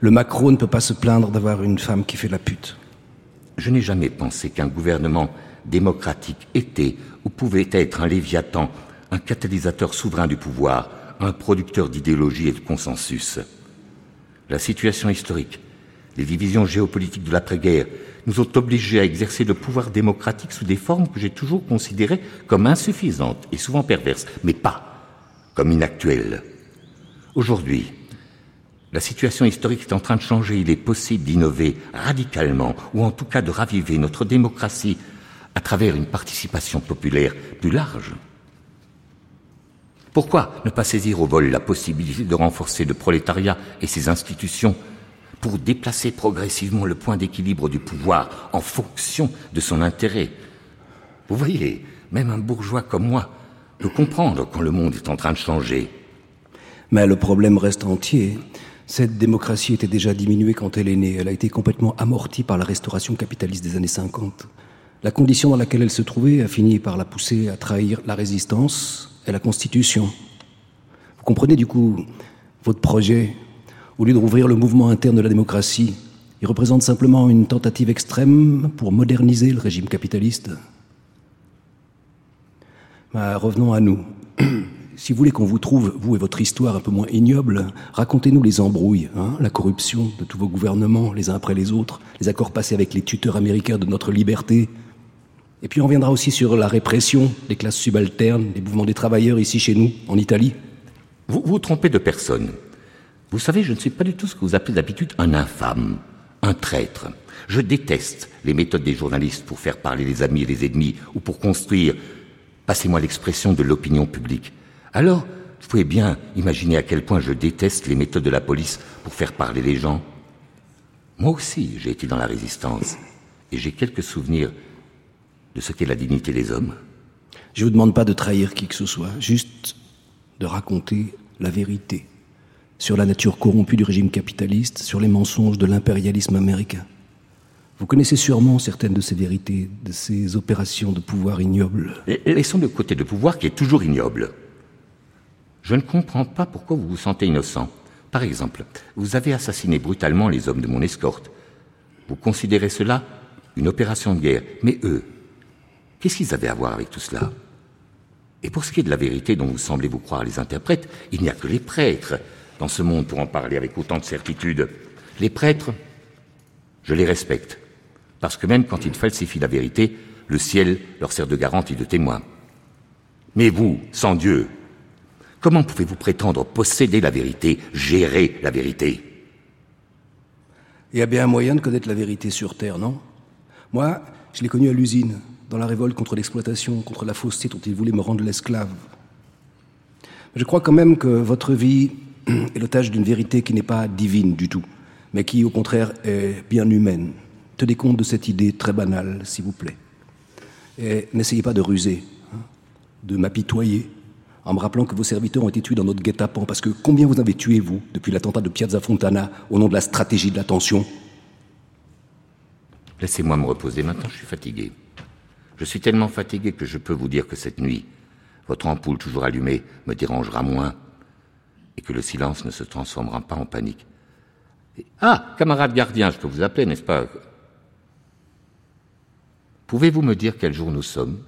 Le Macron ne peut pas se plaindre d'avoir une femme qui fait la pute. Je n'ai jamais pensé qu'un gouvernement démocratique était ou pouvait être un léviathan, un catalyseur souverain du pouvoir, un producteur d'idéologie et de consensus. La situation historique, les divisions géopolitiques de l'après-guerre nous ont obligés à exercer le pouvoir démocratique sous des formes que j'ai toujours considérées comme insuffisantes et souvent perverses, mais pas comme inactuelles. Aujourd'hui, la situation historique est en train de changer. Il est possible d'innover radicalement, ou en tout cas de raviver notre démocratie à travers une participation populaire plus large. Pourquoi ne pas saisir au vol la possibilité de renforcer le prolétariat et ses institutions pour déplacer progressivement le point d'équilibre du pouvoir en fonction de son intérêt? Vous voyez, même un bourgeois comme moi peut comprendre quand le monde est en train de changer. Mais le problème reste entier. Cette démocratie était déjà diminuée quand elle est née. Elle a été complètement amortie par la restauration capitaliste des années 50. La condition dans laquelle elle se trouvait a fini par la pousser à trahir la résistance et la Constitution. Vous comprenez du coup votre projet? Au lieu de rouvrir le mouvement interne de la démocratie, il représente simplement une tentative extrême pour moderniser le régime capitaliste. Mais revenons à nous. *clears throat* Si vous voulez qu'on vous trouve, vous et votre histoire, un peu moins ignoble, racontez-nous les embrouilles, hein, la corruption de tous vos gouvernements, les uns après les autres, les accords passés avec les tuteurs américains de notre liberté. Et puis on reviendra aussi sur la répression des classes subalternes, des mouvements des travailleurs ici chez nous, en Italie. Vous vous trompez de personne. Vous savez, je ne suis pas du tout ce que vous appelez d'habitude un infâme, un traître. Je déteste les méthodes des journalistes pour faire parler les amis et les ennemis, ou pour construire, passez-moi l'expression, de l'opinion publique. Alors, vous pouvez bien imaginer à quel point je déteste les méthodes de la police pour faire parler les gens. Moi aussi, j'ai été dans la résistance, et j'ai quelques souvenirs de ce qu'est la dignité des hommes. Je ne vous demande pas de trahir qui que ce soit, juste de raconter la vérité sur la nature corrompue du régime capitaliste, sur les mensonges de l'impérialisme américain. Vous connaissez sûrement certaines de ces vérités, de ces opérations de pouvoir ignobles. Laissons de côté le pouvoir qui est toujours ignoble. Je ne comprends pas pourquoi vous vous sentez innocent. Par exemple, vous avez assassiné brutalement les hommes de mon escorte. Vous considérez cela une opération de guerre. Mais eux, qu'est-ce qu'ils avaient à voir avec tout cela? Et pour ce qui est de la vérité dont vous semblez vous croire les interprètes, il n'y a que les prêtres dans ce monde pour en parler avec autant de certitude. Les prêtres, je les respecte, parce que même quand ils falsifient la vérité, le ciel leur sert de garantie de témoin. Mais vous, sans Dieu, Comment pouvez-vous prétendre posséder la vérité, gérer la vérité? Il y a bien un moyen de connaître la vérité sur Terre, non? Moi, je l'ai connu à l'usine, dans la révolte contre l'exploitation, contre la fausseté dont ils voulaient me rendre l'esclave. Je crois quand même que votre vie *clears throat* est l'otage d'une vérité qui n'est pas divine du tout, mais qui, au contraire, est bien humaine. Tenez compte de cette idée très banale, s'il vous plaît. Et n'essayez pas de ruser, hein, de m'apitoyer, en me rappelant que vos serviteurs ont été tués dans notre guet-apens, parce que combien vous avez tué, vous, depuis l'attentat de Piazza Fontana, au nom de la stratégie de l'attention? Laissez-moi me reposer, maintenant je suis fatigué. Je suis tellement fatigué que je peux vous dire que cette nuit, votre ampoule toujours allumée me dérangera moins, et que le silence ne se transformera pas en panique. Ah, camarade gardien, je peux vous appeler, n'est-ce pas? Pouvez-vous me dire quel jour nous sommes?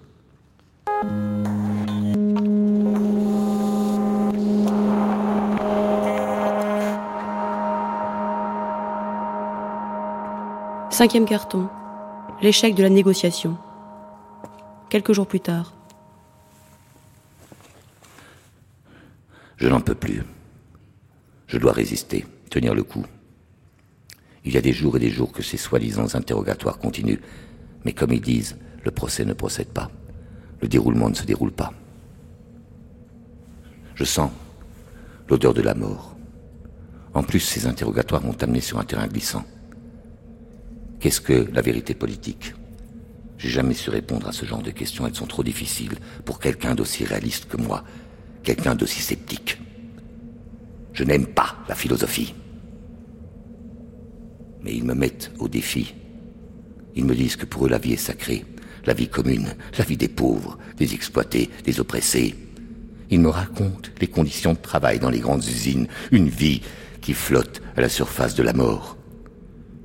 Cinquième carton. L'échec de la négociation. Quelques jours plus tard. Je n'en peux plus. Je dois résister, tenir le coup. Il y a des jours et des jours que ces soi-disant interrogatoires continuent, mais comme ils disent, le procès ne procède pas. Le déroulement ne se déroule pas. Je sens l'odeur de la mort. En plus, ces interrogatoires m'ont amené sur un terrain glissant. Qu'est-ce que la vérité politique? J'ai jamais su répondre à ce genre de questions, elles sont trop difficiles pour quelqu'un d'aussi réaliste que moi, quelqu'un d'aussi sceptique. Je n'aime pas la philosophie. Mais ils me mettent au défi Ils me disent que pour eux la vie est sacrée, la vie commune, la vie des pauvres, des exploités, des oppressés. Ils me racontent les conditions de travail dans les grandes usines, une vie qui flotte à la surface de la mort.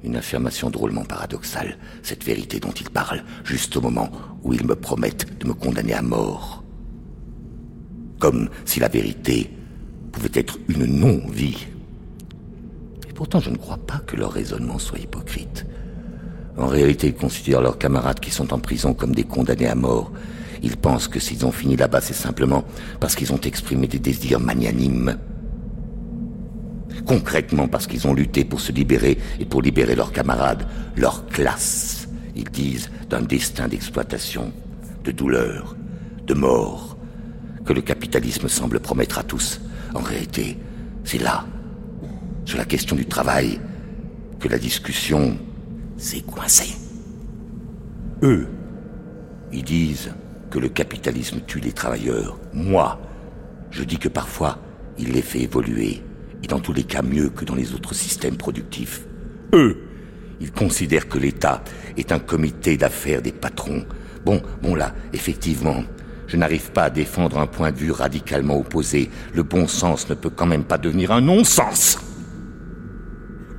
Une affirmation drôlement paradoxale, cette vérité dont ils parlent, juste au moment où ils me promettent de me condamner à mort. Comme si la vérité pouvait être une non-vie. Et pourtant, je ne crois pas que leur raisonnement soit hypocrite. En réalité, ils considèrent leurs camarades qui sont en prison comme des condamnés à mort. Ils pensent que s'ils ont fini là-bas, c'est simplement parce qu'ils ont exprimé des désirs magnanimes. Concrètement, parce qu'ils ont lutté pour se libérer et pour libérer leurs camarades, leur classe. Ils disent d'un destin d'exploitation, de douleur, de mort, que le capitalisme semble promettre à tous. En réalité, c'est là, sur la question du travail, que la discussion s'est coincée. Eux, ils disent que le capitalisme tue les travailleurs. Moi, je dis que parfois, il les fait évoluer, et dans tous les cas mieux que dans les autres systèmes productifs. Eux, ils considèrent que l'État est un comité d'affaires des patrons. Bon, bon là, effectivement, je n'arrive pas à défendre un point de vue radicalement opposé. Le bon sens ne peut quand même pas devenir un non-sens.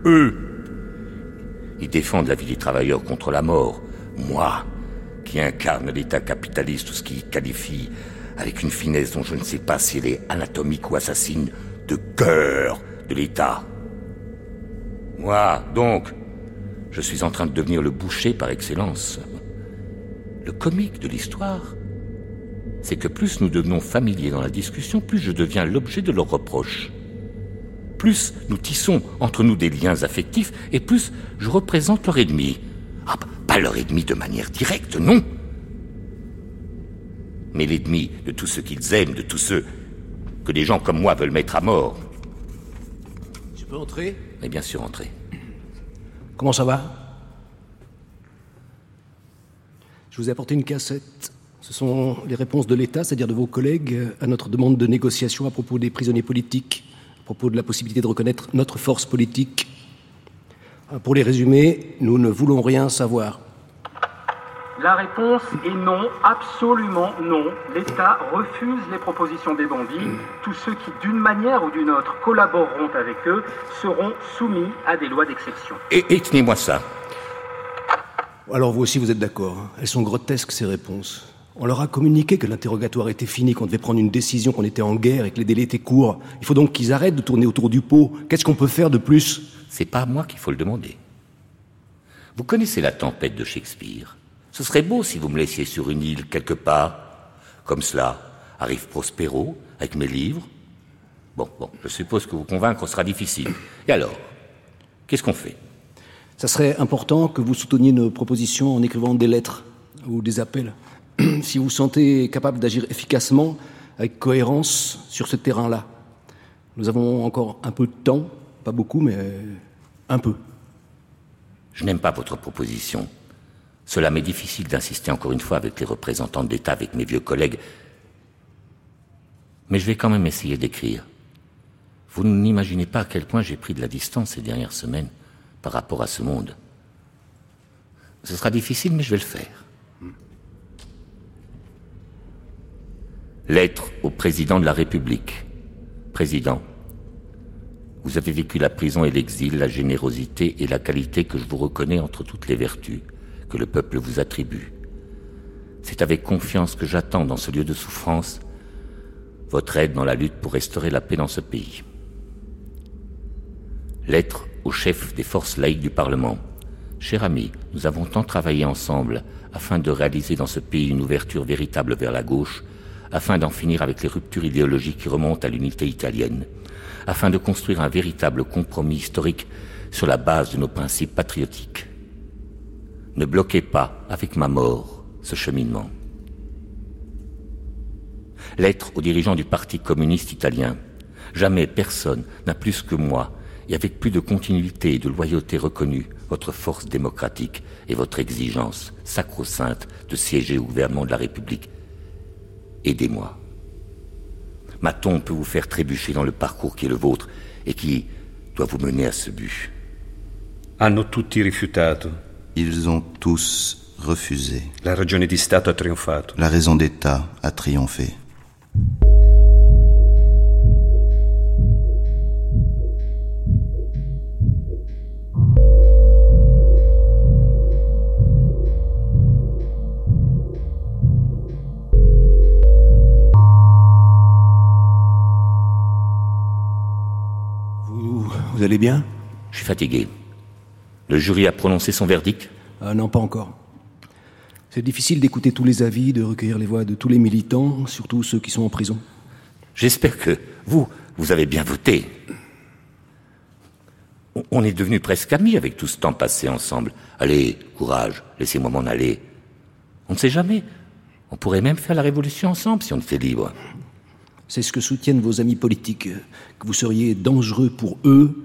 Eux, ils défendent la vie des travailleurs contre la mort. Moi, qui incarne l'État capitaliste, tout ce qui qualifie, avec une finesse dont je ne sais pas si elle est anatomique ou assassine, de cœur de l'État. Moi, donc, je suis en train de devenir le boucher par excellence. Le comique de l'histoire, c'est que plus nous devenons familiers dans la discussion, plus je deviens l'objet de leurs reproches. Plus nous tissons entre nous des liens affectifs, et plus je représente leur ennemi. Ah, pas leur ennemi de manière directe, non. Mais l'ennemi de tous ceux qu'ils aiment, de tous ceux que des gens comme moi veulent mettre à mort. Je peux entrer Mais bien sûr, entrer. Comment ça va? Je vous ai apporté une cassette. Ce sont les réponses de l'État, c'est-à-dire de vos collègues, à notre demande de négociation à propos des prisonniers politiques, à propos de la possibilité de reconnaître notre force politique. Pour les résumer, nous ne voulons rien savoir. La réponse est non, absolument non. L'État refuse les propositions des bandits. Tous ceux qui, d'une manière ou d'une autre, collaboreront avec eux seront soumis à des lois d'exception. Et, et tenez-moi ça. Alors vous aussi, vous êtes d'accord. hein Elles sont grotesques, ces réponses. On leur a communiqué que l'interrogatoire était fini, qu'on devait prendre une décision, qu'on était en guerre et que les délais étaient courts. Il faut donc qu'ils arrêtent de tourner autour du pot. Qu'est-ce qu'on peut faire de plus? C'est pas à moi qu'il faut le demander. Vous connaissez la tempête de Shakespeare? Ce serait beau si vous me laissiez sur une île quelque part. Comme cela, arrive Prospero, avec mes livres. Bon, bon, je suppose que vous convaincre sera difficile. Et alors Qu'est-ce qu'on fait? Ça serait important que vous souteniez nos propositions en écrivant des lettres ou des appels. *clears throat* si vous vous sentez capable d'agir efficacement, avec cohérence sur ce terrain-là. Nous avons encore un peu de temps, pas beaucoup, mais un peu. Je n'aime pas votre proposition. Cela m'est difficile d'insister encore une fois avec les représentants de l'État, avec mes vieux collègues. Mais je vais quand même essayer d'écrire. Vous n'imaginez pas à quel point j'ai pris de la distance ces dernières semaines par rapport à ce monde. Ce sera difficile, mais je vais le faire. Lettre au président de la République. Président, vous avez vécu la prison et l'exil, la générosité et la qualité que je vous reconnais entre toutes les vertus que le peuple vous attribue. C'est avec confiance que j'attends dans ce lieu de souffrance votre aide dans la lutte pour restaurer la paix dans ce pays. Lettre au chef des forces laïques du Parlement. Cher ami, nous avons tant travaillé ensemble afin de réaliser dans ce pays une ouverture véritable vers la gauche, afin d'en finir avec les ruptures idéologiques qui remontent à l'unité italienne, afin de construire un véritable compromis historique sur la base de nos principes patriotiques. Ne bloquez pas, avec ma mort, ce cheminement. Lettre aux dirigeants du Parti communiste italien. Jamais personne n'a plus que moi, et avec plus de continuité et de loyauté reconnue, votre force démocratique et votre exigence sacro-sainte de siéger au gouvernement de la République. Aidez-moi. Ma tombe peut vous faire trébucher dans le parcours qui est le vôtre et qui doit vous mener à ce but. Hanno tutti rifiutato. Ils ont tous refusé. La ragione di Stato ha trionfato. La raison d'État a triomphé. Vous, vous allez bien? Je suis fatigué. Le jury a prononcé son verdict Ah non, pas encore. C'est difficile d'écouter tous les avis, de recueillir les voix de tous les militants, surtout ceux qui sont en prison. J'espère que vous, vous avez bien voté. On- est devenus presque amis avec tout ce temps passé ensemble. Allez, courage, laissez-moi m'en aller. On ne sait jamais. On pourrait même faire la révolution ensemble si on était libre. C'est ce que soutiennent vos amis politiques, que vous seriez dangereux pour eux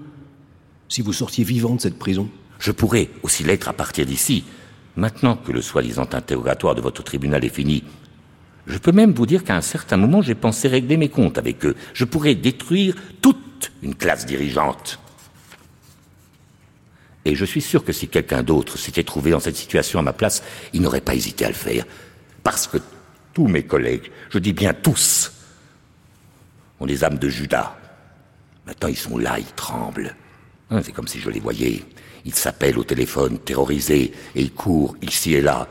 si vous sortiez vivant de cette prison. Je pourrais aussi l'être à partir d'ici. Maintenant que le soi-disant interrogatoire de votre tribunal est fini, je peux même vous dire qu'à un certain moment, j'ai pensé régler mes comptes avec eux. Je pourrais détruire toute une classe dirigeante. Et je suis sûr que si quelqu'un d'autre s'était trouvé dans cette situation à ma place, il n'aurait pas hésité à le faire. Parce que tous mes collègues, je dis bien tous, ont les âmes de Judas. Maintenant, ils sont là, ils tremblent. Hein, C'est comme si je les voyais. Ils s'appellent au téléphone, terrorisés, et ils courent ici et là.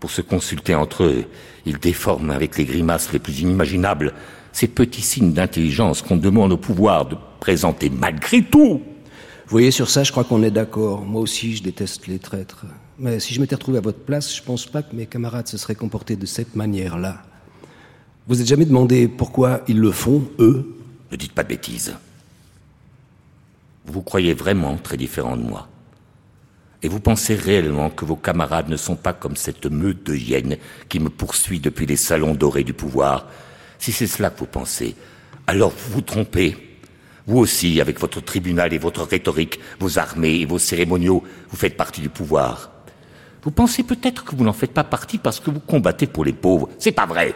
Pour se consulter entre eux, ils déforment avec les grimaces les plus inimaginables ces petits signes d'intelligence qu'on demande au pouvoir de présenter malgré tout. Vous voyez, sur ça, je crois qu'on est d'accord. Moi aussi, je déteste les traîtres. Mais si je m'étais retrouvé à votre place, je pense pas que mes camarades se seraient comportés de cette manière-là. Vous êtes jamais demandé pourquoi ils le font, eux? Ne dites pas de bêtises. Vous vous croyez vraiment très différent de moi. Et vous pensez réellement que vos camarades ne sont pas comme cette meute de hyènes qui me poursuit depuis les salons dorés du pouvoir? Si c'est cela que vous pensez, alors vous vous trompez. Vous aussi, avec votre tribunal et votre rhétorique, vos armées et vos cérémoniaux, vous faites partie du pouvoir. Vous pensez peut-être que vous n'en faites pas partie parce que vous combattez pour les pauvres. C'est pas vrai.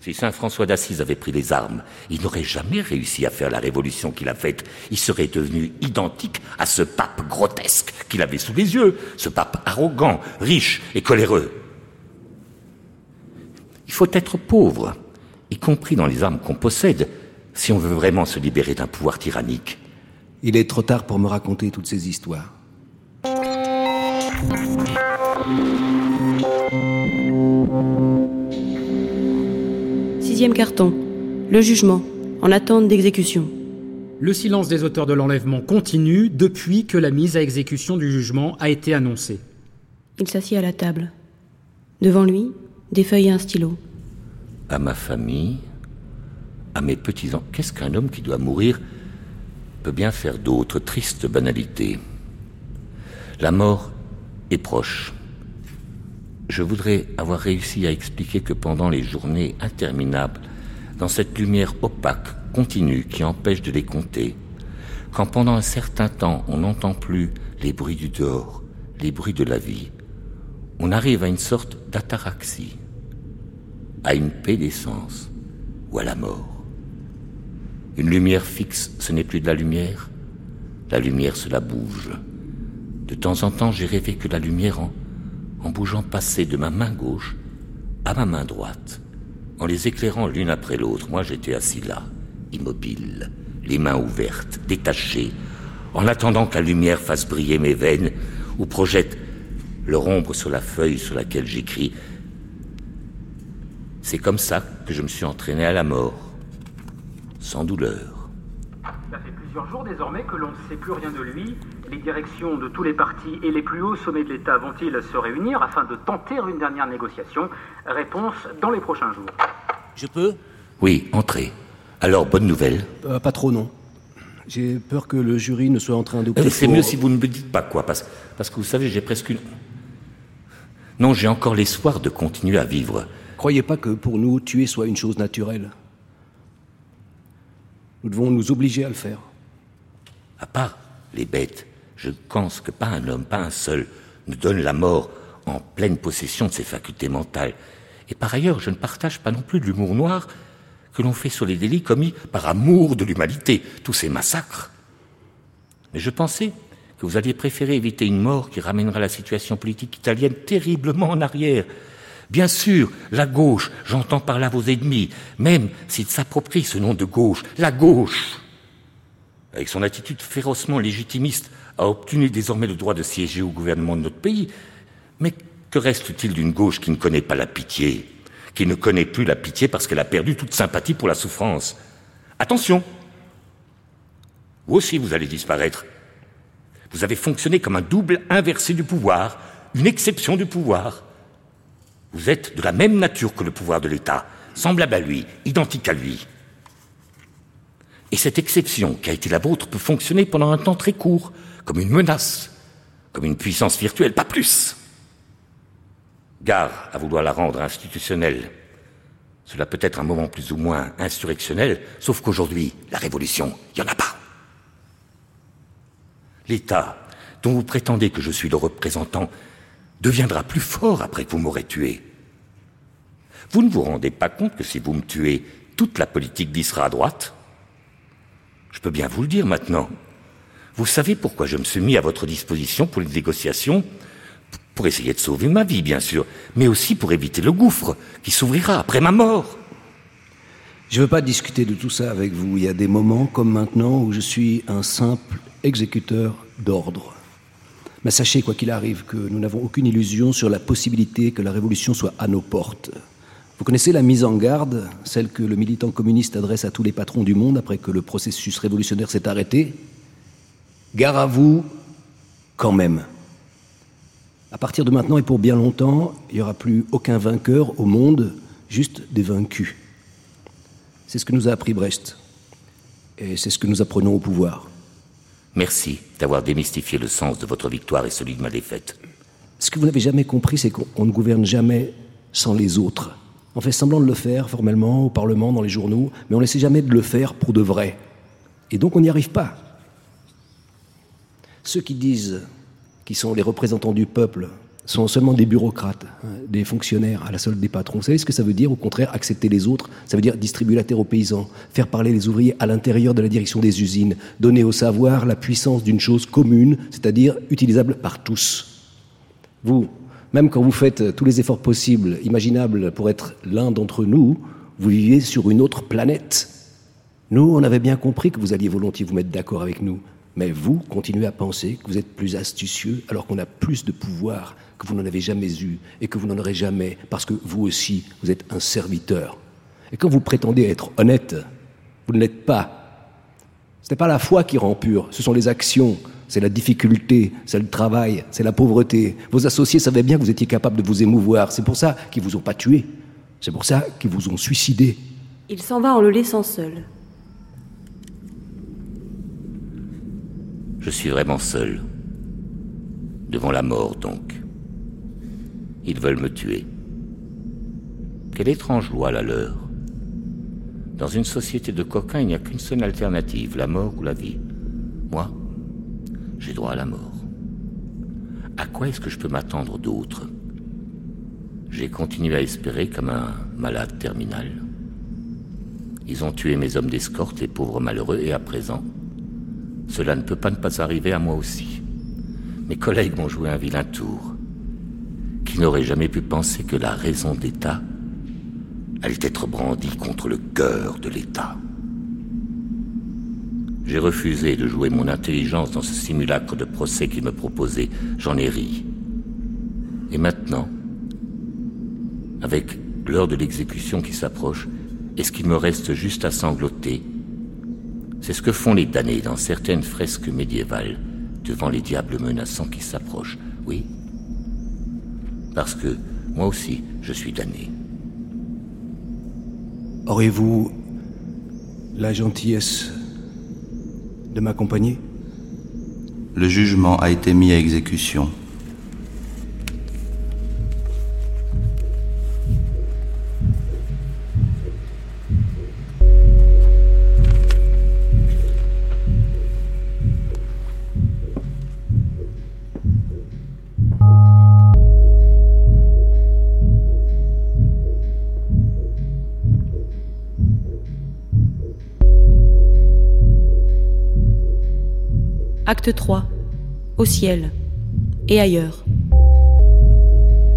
Si Saint François d'Assise avait pris les armes, il n'aurait jamais réussi à faire la révolution qu'il a faite. Il serait devenu identique à ce pape grotesque qu'il avait sous les yeux, ce pape arrogant, riche et coléreux. Il faut être pauvre, y compris dans les armes qu'on possède, si on veut vraiment se libérer d'un pouvoir tyrannique. Il est trop tard pour me raconter toutes ces histoires. Sixième carton. Le jugement, en attente d'exécution. Le silence des auteurs de l'enlèvement continue depuis que la mise à exécution du jugement a été annoncée. Il s'assied à la table. Devant lui, des feuilles et un stylo. À ma famille, à mes petits-enfants, qu'est-ce qu'un homme qui doit mourir peut bien faire d'autres tristes banalités? La mort est proche. Je voudrais avoir réussi à expliquer que pendant les journées interminables, dans cette lumière opaque, continue, qui empêche de les compter, quand pendant un certain temps on n'entend plus les bruits du dehors, les bruits de la vie, on arrive à une sorte d'ataraxie, à une paix d'essence ou à la mort. Une lumière fixe, ce n'est plus de la lumière, la lumière cela bouge. De temps en temps, j'ai rêvé que la lumière, en, en bougeant, passait de ma main gauche à ma main droite, en les éclairant l'une après l'autre. Moi, j'étais assis là, immobile, les mains ouvertes, détaché, en attendant que la lumière fasse briller mes veines ou projette leur ombre sur la feuille sur laquelle j'écris. C'est comme ça que je me suis entraîné à la mort, sans douleur. Ça fait plusieurs jours désormais que l'on ne sait plus rien de lui. Les directions de tous les partis et les plus hauts sommets de l'État vont-ils se réunir afin de tenter une dernière négociation? Réponse dans les prochains jours. Je peux? Oui, entrez. Alors, bonne nouvelle. Euh, Pas trop, non. J'ai peur que le jury ne soit en train de... Euh, C'est mieux si vous ne me dites pas quoi, parce, parce que vous savez, j'ai presque une... Non, j'ai encore l'espoir de continuer à vivre. Croyez pas que pour nous, tuer soit une chose naturelle. Nous devons nous obliger à le faire. À part les bêtes, je pense que pas un homme, pas un seul, ne donne la mort en pleine possession de ses facultés mentales. Et par ailleurs, je ne partage pas non plus l'humour noir que l'on fait sur les délits commis par amour de l'humanité, tous ces massacres. Mais je pensais que vous alliez préférer éviter une mort qui ramènera la situation politique italienne terriblement en arrière. Bien sûr, la gauche, j'entends par là vos ennemis, même s'ils s'approprient ce nom de gauche, la gauche, avec son attitude férocement légitimiste, a obtenu désormais le droit de siéger au gouvernement de notre pays. Mais que reste-t-il d'une gauche qui ne connaît pas la pitié, qui ne connaît plus la pitié parce qu'elle a perdu toute sympathie pour la souffrance? Attention Vous aussi, vous allez disparaître. Vous avez fonctionné comme un double inversé du pouvoir, une exception du pouvoir. Vous êtes de la même nature que le pouvoir de l'État, semblable à lui, identique à lui. Et cette exception qui a été la vôtre peut fonctionner pendant un temps très court, comme une menace, comme une puissance virtuelle, pas plus. Gare à vouloir la rendre institutionnelle. Cela peut être un moment plus ou moins insurrectionnel, sauf qu'aujourd'hui, la révolution, il n'y en a pas. L'État, dont vous prétendez que je suis le représentant, deviendra plus fort après que vous m'aurez tué. Vous ne vous rendez pas compte que si vous me tuez, toute la politique d'y sera à droite? Je peux bien vous le dire maintenant. Vous savez pourquoi je me suis mis à votre disposition pour les négociations? Pour essayer de sauver ma vie, bien sûr, mais aussi pour éviter le gouffre qui s'ouvrira après ma mort. Je ne veux pas discuter de tout ça avec vous. Il y a des moments comme maintenant où je suis un simple exécuteur d'ordre. Mais sachez, quoi qu'il arrive, que nous n'avons aucune illusion sur la possibilité que la révolution soit à nos portes. Vous connaissez la mise en garde, celle que le militant communiste adresse à tous les patrons du monde après que le processus révolutionnaire s'est arrêté? Gare à vous, quand même. À partir de maintenant et pour bien longtemps, il n'y aura plus aucun vainqueur au monde, juste des vaincus. C'est ce que nous a appris Brest. Et c'est ce que nous apprenons au pouvoir. Merci d'avoir démystifié le sens de votre victoire et celui de ma défaite. Ce que vous n'avez jamais compris, c'est qu'on ne gouverne jamais sans les autres. On fait semblant de le faire formellement au Parlement, dans les journaux, mais on n'essaie jamais de le faire pour de vrai. Et donc on n'y arrive pas. Ceux qui disent qu'ils sont les représentants du peuple sont seulement des bureaucrates, hein, des fonctionnaires à la solde des patrons. Vous savez ce que ça veut dire Au contraire, accepter les autres, ça veut dire distribuer la terre aux paysans, faire parler les ouvriers à l'intérieur de la direction des usines, donner au savoir la puissance d'une chose commune, c'est-à-dire utilisable par tous. Vous, même quand vous faites tous les efforts possibles, imaginables pour être l'un d'entre nous, vous vivez sur une autre planète. Nous, on avait bien compris que vous alliez volontiers vous mettre d'accord avec nous. Mais vous continuez à penser que vous êtes plus astucieux alors qu'on a plus de pouvoir que vous n'en avez jamais eu et que vous n'en aurez jamais parce que vous aussi, vous êtes un serviteur. Et quand vous prétendez être honnête, vous ne l'êtes pas. Ce n'est pas la foi qui rend pur, ce sont les actions, c'est la difficulté, c'est le travail, c'est la pauvreté. Vos associés savaient bien que vous étiez capable de vous émouvoir, c'est pour ça qu'ils vous ont pas tué, c'est pour ça qu'ils vous ont suicidé. Il s'en va en le laissant seul. Je suis vraiment seul. Devant la mort, donc. Ils veulent me tuer. Quelle étrange loi la leur. Dans une société de coquins, il n'y a qu'une seule alternative, la mort ou la vie. Moi, j'ai droit à la mort. À quoi est-ce que je peux m'attendre d'autre? J'ai continué à espérer comme un malade terminal. Ils ont tué mes hommes d'escorte, les pauvres malheureux, et à présent, cela ne peut pas ne pas arriver à moi aussi. Mes collègues m'ont joué un vilain tour. Qui n'aurait jamais pu penser que la raison d'État allait être brandie contre le cœur de l'État J'ai refusé de jouer mon intelligence dans ce simulacre de procès qu'ils me proposaient. J'en ai ri. Et maintenant, avec l'heure de l'exécution qui s'approche, est-ce qu'il me reste juste à sangloter c'est ce que font les damnés dans certaines fresques médiévales devant les diables menaçants qui s'approchent. Oui? Parce que moi aussi, je suis damné. Aurez-vous la gentillesse de m'accompagner? Le jugement a été mis à exécution. Acte 3. au ciel et ailleurs.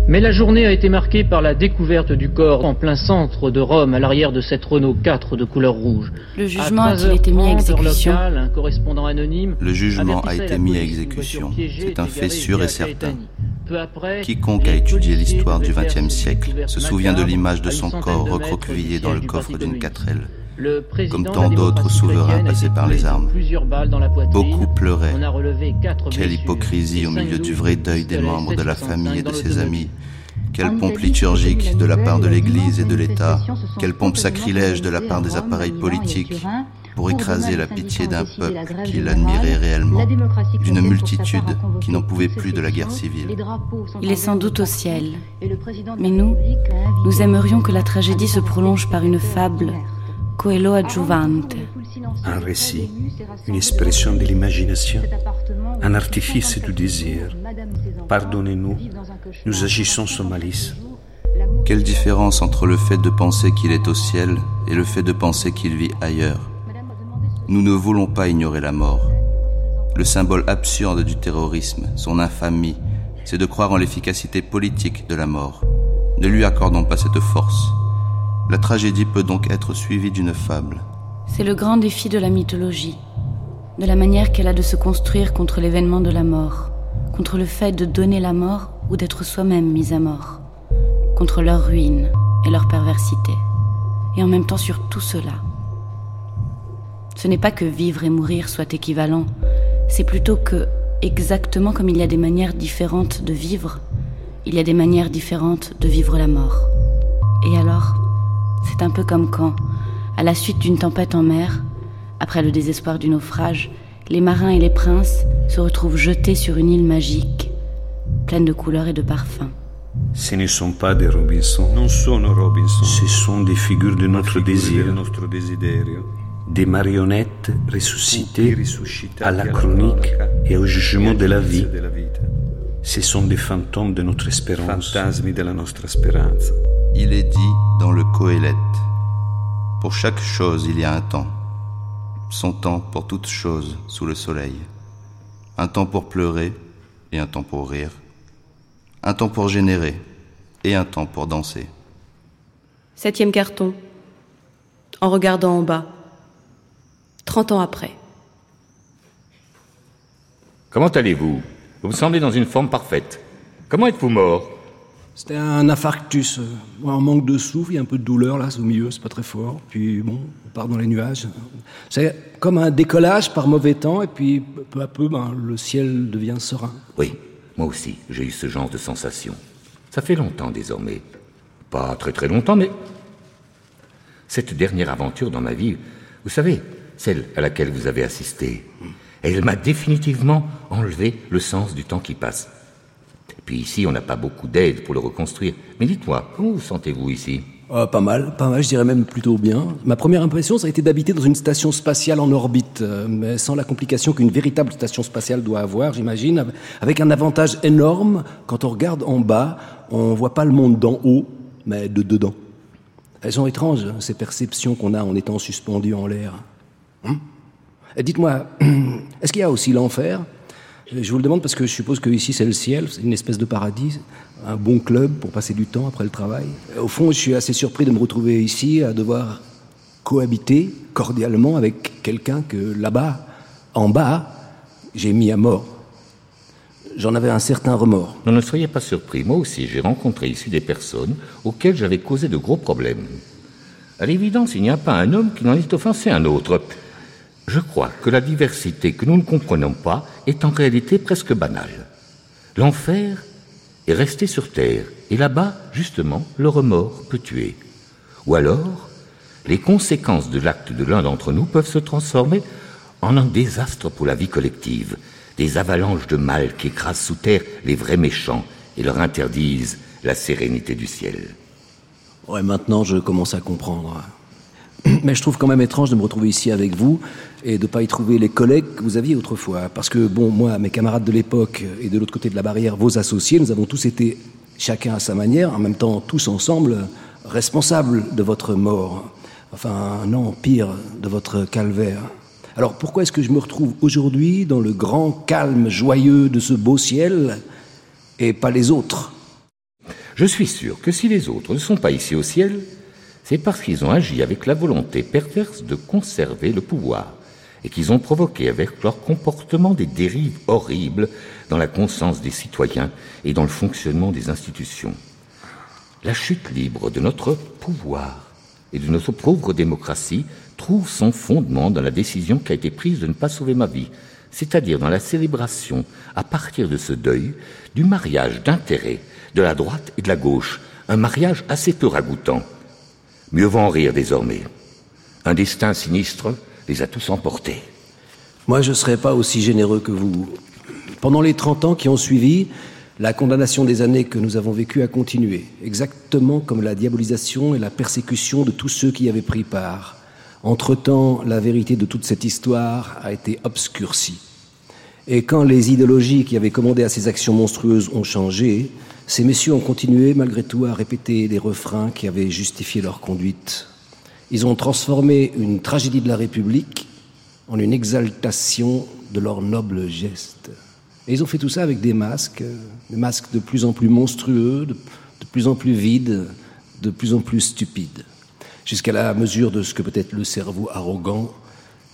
Mais la journée a été marquée par la découverte du corps en plein centre de Rome, à l'arrière de cette Renault 4 de couleur rouge. Le jugement a-t-il été mis à exécution local, un correspondant anonyme Le jugement a été mis à exécution. C'est un fait sûr et certain. Quiconque a étudié l'histoire du XXe siècle se souvient de l'image de son corps recroquevillé dans le coffre d'une Comme tant d'autres souverains passés par les armes. Beaucoup pleuraient. Quelle hypocrisie au milieu du vrai deuil des membres de la famille et de ses amis. Quelle pompe liturgique de la part de l'Église et de l'État. Quelle pompe sacrilège de la part des appareils politiques pour écraser la pitié d'un peuple qui l'admirait réellement, d'une multitude qui n'en pouvait plus de la guerre civile. Il est sans doute au ciel. Mais nous, nous aimerions que la tragédie se prolonge par une fable Coelho adjuvante. Un récit, une expression de l'imagination, un artifice du désir. Pardonnez-nous, nous agissons sans malice. Quelle différence entre le fait de penser qu'il est au ciel et le fait de penser qu'il vit ailleurs? Nous ne voulons pas ignorer la mort. Le symbole absurde du terrorisme, son infamie, c'est de croire en l'efficacité politique de la mort. Ne lui accordons pas cette force. La tragédie peut donc être suivie d'une fable. C'est le grand défi de la mythologie, de la manière qu'elle a de se construire contre l'événement de la mort, contre le fait de donner la mort ou d'être soi-même mis à mort, contre leur ruine et leur perversité, et en même temps sur tout cela. Ce n'est pas que vivre et mourir soient équivalents, c'est plutôt que, exactement comme il y a des manières différentes de vivre, il y a des manières différentes de vivre la mort. Et alors c'est un peu comme quand, à la suite d'une tempête en mer, après le désespoir du naufrage, les marins et les princes se retrouvent jetés sur une île magique, pleine de couleurs et de parfums. Ce ne sont pas des Robinson. Non sono Robinson. Ce sont des figures de notre désir. Des marionnettes ressuscitées à la chronique et au jugement de la vie. Ce sont des fantômes de notre espérance. Fantasmi della nostra speranza. Il est dit dans le Coëlette Pour chaque chose, il y a un temps. Son temps pour toute chose sous le soleil. Un temps pour pleurer et un temps pour rire. Un temps pour générer et un temps pour danser. Septième carton. En regardant en bas. Trente ans après. Comment allez-vous? Vous me semblez dans une forme parfaite. Comment êtes-vous mort c'était un infarctus, un manque de souffle, il y a un peu de douleur là, au milieu, c'est pas très fort. Puis bon, on part dans les nuages. C'est comme un décollage par mauvais temps, et puis peu à peu, ben, le ciel devient serein. Oui, moi aussi, j'ai eu ce genre de sensation. Ça fait longtemps désormais. Pas très très longtemps, mais cette dernière aventure dans ma vie, vous savez, celle à laquelle vous avez assisté, elle m'a définitivement enlevé le sens du temps qui passe. Puis ici, on n'a pas beaucoup d'aide pour le reconstruire. Mais dites-moi, comment vous sentez-vous ici? Euh, Pas mal, pas mal, je dirais même plutôt bien. Ma première impression, ça a été d'habiter dans une station spatiale en orbite, euh, mais sans la complication qu'une véritable station spatiale doit avoir, j'imagine, avec un avantage énorme, quand on regarde en bas, on voit pas le monde d'en haut, mais de dedans. Elles sont étranges, ces perceptions qu'on a en étant suspendu en l'air. Hum Dites-moi, *clears throat* est-ce qu'il y a aussi l'enfer? Je vous le demande parce que je suppose que ici c'est le ciel, c'est une espèce de paradis, un bon club pour passer du temps après le travail. Au fond, je suis assez surpris de me retrouver ici à devoir cohabiter cordialement avec quelqu'un que là-bas, en bas, j'ai mis à mort. J'en avais un certain remords. Ne soyez pas surpris, moi aussi j'ai rencontré ici des personnes auxquelles j'avais causé de gros problèmes. À l'évidence, il n'y a pas un homme qui n'en ait offensé un autre. Je crois que la diversité que nous ne comprenons pas est en réalité presque banale. L'enfer est resté sur terre, et là-bas, justement, le remords peut tuer. Ou alors, les conséquences de l'acte de l'un d'entre nous peuvent se transformer en un désastre pour la vie collective, des avalanches de mal qui écrasent sous terre les vrais méchants et leur interdisent la sérénité du ciel. Ouais, maintenant je commence à comprendre. *clears throat* Mais je trouve quand même étrange de me retrouver ici avec vous et de ne pas y trouver les collègues que vous aviez autrefois. Parce que, bon, moi, mes camarades de l'époque et de l'autre côté de la barrière, vos associés, nous avons tous été, chacun à sa manière, en même temps tous ensemble, responsables de votre mort. Enfin, non, pire, de votre calvaire. Alors pourquoi est-ce que je me retrouve aujourd'hui dans le grand calme joyeux de ce beau ciel et pas les autres? Je suis sûr que si les autres ne sont pas ici au ciel, c'est parce qu'ils ont agi avec la volonté perverse de conserver le pouvoir et qu'ils ont provoqué avec leur comportement des dérives horribles dans la conscience des citoyens et dans le fonctionnement des institutions. La chute libre de notre pouvoir et de notre pauvre démocratie trouve son fondement dans la décision qui a été prise de ne pas sauver ma vie, c'est-à-dire dans la célébration, à partir de ce deuil, du mariage d'intérêt de la droite et de la gauche, un mariage assez peu ragoûtant. Mieux vaut en rire désormais. Un destin sinistre les a tous emportés. Moi, je ne serais pas aussi généreux que vous. Pendant les 30 ans qui ont suivi, la condamnation des années que nous avons vécues a continué, exactement comme la diabolisation et la persécution de tous ceux qui y avaient pris part. Entre-temps, la vérité de toute cette histoire a été obscurcie. Et quand les idéologies qui avaient commandé à ces actions monstrueuses ont changé, ces messieurs ont continué malgré tout à répéter les refrains qui avaient justifié leur conduite. Ils ont transformé une tragédie de la République en une exaltation de leurs nobles gestes. Et ils ont fait tout ça avec des masques, des masques de plus en plus monstrueux, de, de plus en plus vides, de plus en plus stupides, jusqu'à la mesure de ce que peut être le cerveau arrogant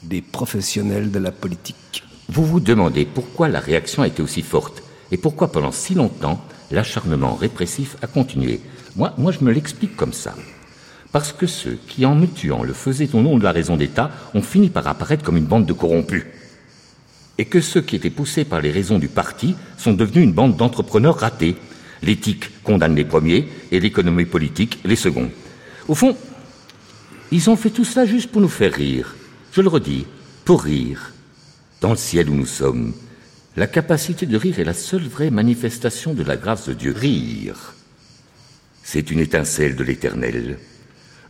des professionnels de la politique. Vous vous demandez pourquoi la réaction a été aussi forte et pourquoi pendant si longtemps l'acharnement répressif a continué. Moi, moi je me l'explique comme ça. Parce que ceux qui, en me tuant, le faisaient au nom de la raison d'État, ont fini par apparaître comme une bande de corrompus. Et que ceux qui étaient poussés par les raisons du parti sont devenus une bande d'entrepreneurs ratés. L'éthique condamne les premiers et l'économie politique les seconds. Au fond, ils ont fait tout cela juste pour nous faire rire. Je le redis, pour rire. Dans le ciel où nous sommes, la capacité de rire est la seule vraie manifestation de la grâce de Dieu. Rire, c'est une étincelle de l'éternel.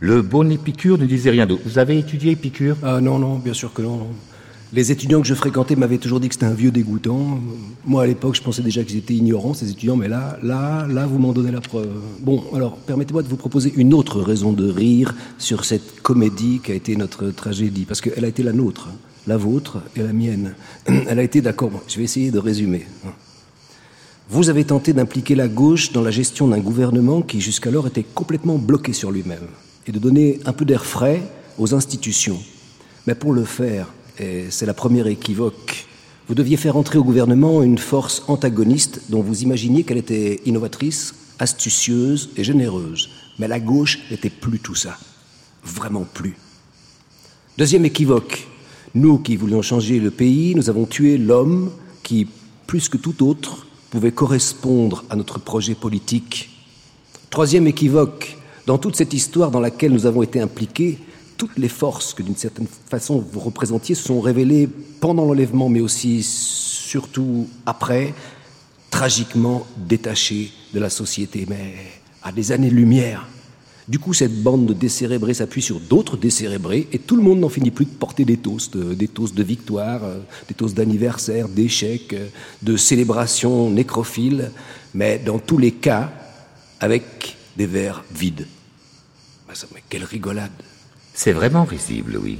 Le bon Épicure ne disait rien d'autre. Vous avez étudié Épicure Ah non, non, bien sûr que non, Les étudiants que je fréquentais m'avaient toujours dit que c'était un vieux dégoûtant. Moi, à l'époque, je pensais déjà qu'ils étaient ignorants, ces étudiants, mais là, là, là, vous m'en donnez la preuve. Bon, alors, permettez-moi de vous proposer une autre raison de rire sur cette comédie qui a été notre tragédie, parce qu'elle a été la nôtre, la vôtre et la mienne. *clears throat* Elle a été, d'accord, je vais essayer de résumer. Vous avez tenté d'impliquer la gauche dans la gestion d'un gouvernement qui jusqu'alors était complètement bloqué sur lui-même et de donner un peu d'air frais aux institutions. Mais pour le faire, et c'est la première équivoque, vous deviez faire entrer au gouvernement une force antagoniste dont vous imaginiez qu'elle était innovatrice, astucieuse et généreuse. Mais la gauche n'était plus tout ça. Vraiment plus. Deuxième équivoque, nous qui voulions changer le pays, nous avons tué l'homme qui, plus que tout autre, pouvait correspondre à notre projet politique. Troisième équivoque, dans toute cette histoire dans laquelle nous avons été impliqués, toutes les forces que d'une certaine façon vous représentiez se sont révélées pendant l'enlèvement, mais aussi surtout après, tragiquement détachées de la société, mais à des années-lumière. Du coup, cette bande de décérébrés s'appuie sur d'autres décérébrés et tout le monde n'en finit plus de porter des toasts, euh, des toasts de victoire, euh, des toasts d'anniversaire, d'échecs, euh, de célébrations nécrophiles, mais dans tous les cas, avec des verres vides. Ah, mais quelle rigolade C'est vraiment risible, oui.